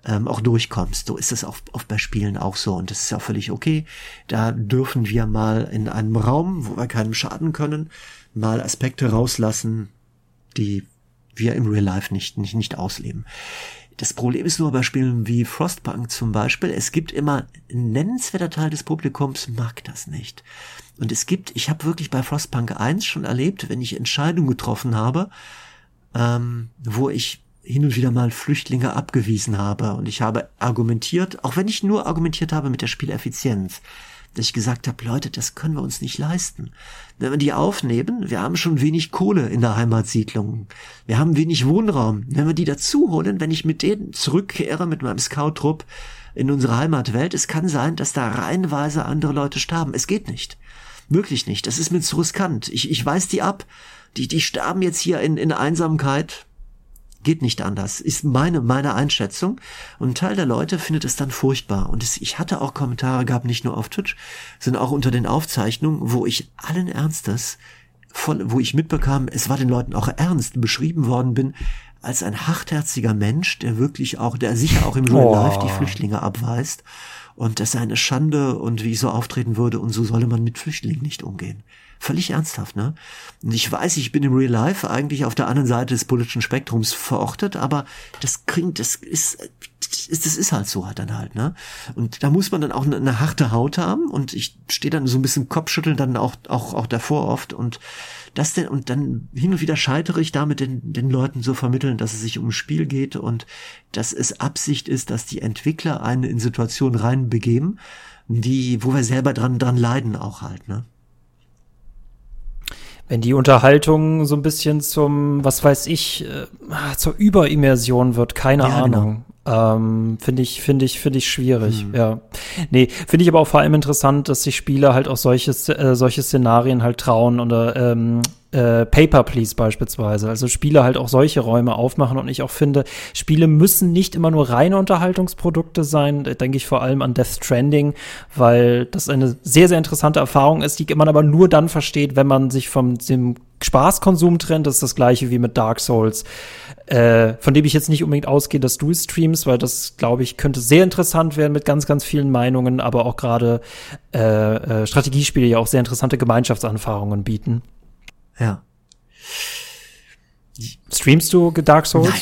ähm, auch durchkommst. So ist es auch oft bei Spielen auch so und das ist ja völlig okay. Da dürfen wir mal in einem Raum, wo wir keinem schaden können, mal Aspekte rauslassen, die wir im Real Life nicht, nicht, nicht ausleben. Das Problem ist nur bei Spielen wie Frostpunk zum Beispiel, es gibt immer ein nennenswerter Teil des Publikums mag das nicht. Und es gibt, ich habe wirklich bei Frostpunk 1 schon erlebt, wenn ich Entscheidungen getroffen habe, ähm, wo ich hin und wieder mal Flüchtlinge abgewiesen habe und ich habe argumentiert, auch wenn ich nur argumentiert habe mit der Spieleffizienz, dass ich gesagt habe, Leute, das können wir uns nicht leisten. Wenn wir die aufnehmen, wir haben schon wenig Kohle in der Heimatsiedlung. Wir haben wenig Wohnraum. Wenn wir die dazu holen, wenn ich mit denen zurückkehre mit meinem Scout-Trupp in unsere Heimatwelt, es kann sein, dass da reihenweise andere Leute sterben. Es geht nicht. Wirklich nicht. Das ist mir zu riskant. Ich, ich weiß die ab. Die, die sterben jetzt hier in, in Einsamkeit Geht nicht anders. Ist meine, meine Einschätzung. Und ein Teil der Leute findet es dann furchtbar. Und es, ich hatte auch Kommentare gehabt, nicht nur auf Twitch, sondern auch unter den Aufzeichnungen, wo ich allen Ernstes von, wo ich mitbekam, es war den Leuten auch ernst, beschrieben worden bin, als ein hartherziger Mensch, der wirklich auch, der sicher auch im Real Life die Flüchtlinge abweist und das sei eine Schande und wie ich so auftreten würde und so solle man mit Flüchtlingen nicht umgehen. Völlig ernsthaft, ne? Und ich weiß, ich bin im Real Life eigentlich auf der anderen Seite des politischen Spektrums verortet, aber das klingt, das ist, das ist halt so halt dann halt, ne? Und da muss man dann auch eine, eine harte Haut haben und ich stehe dann so ein bisschen Kopfschütteln dann auch, auch, auch davor oft und das denn, und dann hin und wieder scheitere ich damit den, den Leuten zu vermitteln, dass es sich um ein Spiel geht und dass es Absicht ist, dass die Entwickler einen in Situationen reinbegeben, die, wo wir selber dran, dran leiden auch halt, ne? Wenn die Unterhaltung so ein bisschen zum, was weiß ich, äh, zur Überimmersion wird, keine ja, genau. Ahnung. Genau. Ähm, finde ich, finde ich, finde ich schwierig. Hm. Ja. Nee, finde ich aber auch vor allem interessant, dass sich Spieler halt auch solche, äh, solche Szenarien halt trauen oder ähm, äh, Paper Please beispielsweise. Also Spiele halt auch solche Räume aufmachen und ich auch finde, Spiele müssen nicht immer nur reine Unterhaltungsprodukte sein. Da denke ich vor allem an Death Stranding, weil das eine sehr, sehr interessante Erfahrung ist, die man aber nur dann versteht, wenn man sich vom dem Spaßkonsum trennt. Das ist das gleiche wie mit Dark Souls, äh, von dem ich jetzt nicht unbedingt ausgehe, dass du streamst, weil das, glaube ich, könnte sehr interessant werden mit ganz, ganz vielen Meinungen, aber auch gerade äh, äh, Strategiespiele ja auch sehr interessante Gemeinschaftserfahrungen bieten. Ja. Streamst du Dark Souls? Nein.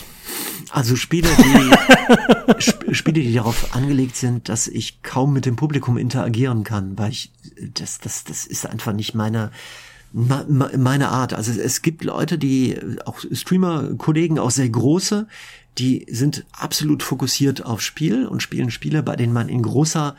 Also Spiele, die Sp Spiele, die darauf angelegt sind, dass ich kaum mit dem Publikum interagieren kann, weil ich das das das ist einfach nicht meine meine Art. Also es gibt Leute, die auch Streamer Kollegen, auch sehr große, die sind absolut fokussiert auf Spiel und spielen Spiele, bei denen man in großer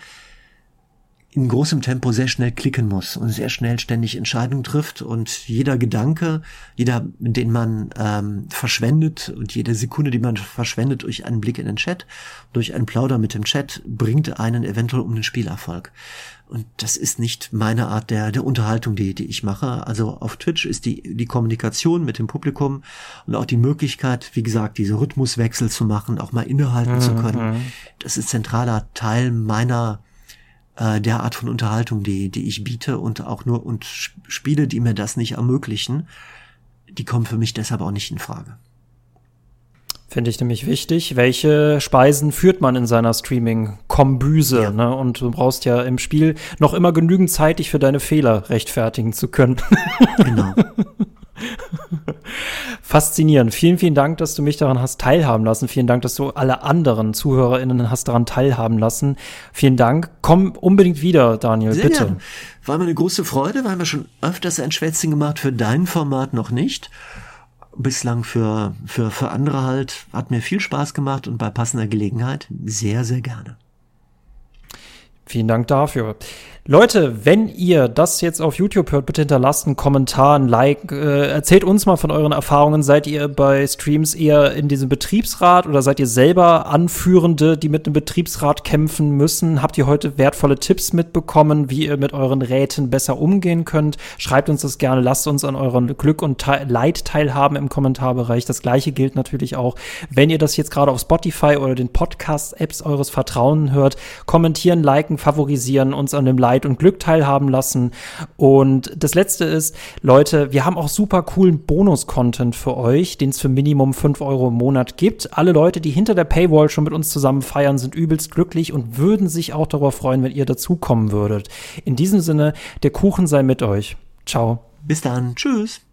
in großem Tempo sehr schnell klicken muss und sehr schnell ständig Entscheidungen trifft und jeder Gedanke, jeder, den man ähm, verschwendet und jede Sekunde, die man verschwendet durch einen Blick in den Chat, durch ein Plauder mit dem Chat, bringt einen eventuell um den Spielerfolg. Und das ist nicht meine Art der, der Unterhaltung, die, die ich mache. Also auf Twitch ist die, die Kommunikation mit dem Publikum und auch die Möglichkeit, wie gesagt, diese Rhythmuswechsel zu machen, auch mal innehalten mhm. zu können. Das ist zentraler Teil meiner äh, der Art von Unterhaltung, die, die ich biete und auch nur und Spiele, die mir das nicht ermöglichen, die kommen für mich deshalb auch nicht in Frage. Finde ich nämlich wichtig. Welche Speisen führt man in seiner Streaming-Kombüse? Ja. Ne? Und du brauchst ja im Spiel noch immer genügend Zeit, dich für deine Fehler rechtfertigen zu können. Genau. Faszinierend. Vielen, vielen Dank, dass du mich daran hast teilhaben lassen. Vielen Dank, dass du alle anderen ZuhörerInnen hast daran teilhaben lassen. Vielen Dank. Komm unbedingt wieder, Daniel, Sehr bitte. Gern. War mir eine große Freude. Wir haben ja schon öfters ein Schwätzchen gemacht, für dein Format noch nicht. Bislang für, für, für andere halt. Hat mir viel Spaß gemacht und bei passender Gelegenheit sehr, sehr gerne. Vielen Dank dafür. Leute, wenn ihr das jetzt auf YouTube hört, bitte hinterlasst einen Kommentar, ein Like. Äh, erzählt uns mal von euren Erfahrungen. Seid ihr bei Streams eher in diesem Betriebsrat oder seid ihr selber Anführende, die mit einem Betriebsrat kämpfen müssen? Habt ihr heute wertvolle Tipps mitbekommen, wie ihr mit euren Räten besser umgehen könnt? Schreibt uns das gerne. Lasst uns an euren Glück und Te Leid teilhaben im Kommentarbereich. Das gleiche gilt natürlich auch, wenn ihr das jetzt gerade auf Spotify oder den Podcast-Apps eures Vertrauens hört. Kommentieren, liken, favorisieren, uns an dem Like Leid und Glück teilhaben lassen. Und das letzte ist, Leute, wir haben auch super coolen Bonus-Content für euch, den es für Minimum 5 Euro im Monat gibt. Alle Leute, die hinter der Paywall schon mit uns zusammen feiern, sind übelst glücklich und würden sich auch darauf freuen, wenn ihr dazukommen würdet. In diesem Sinne, der Kuchen sei mit euch. Ciao. Bis dann. Tschüss.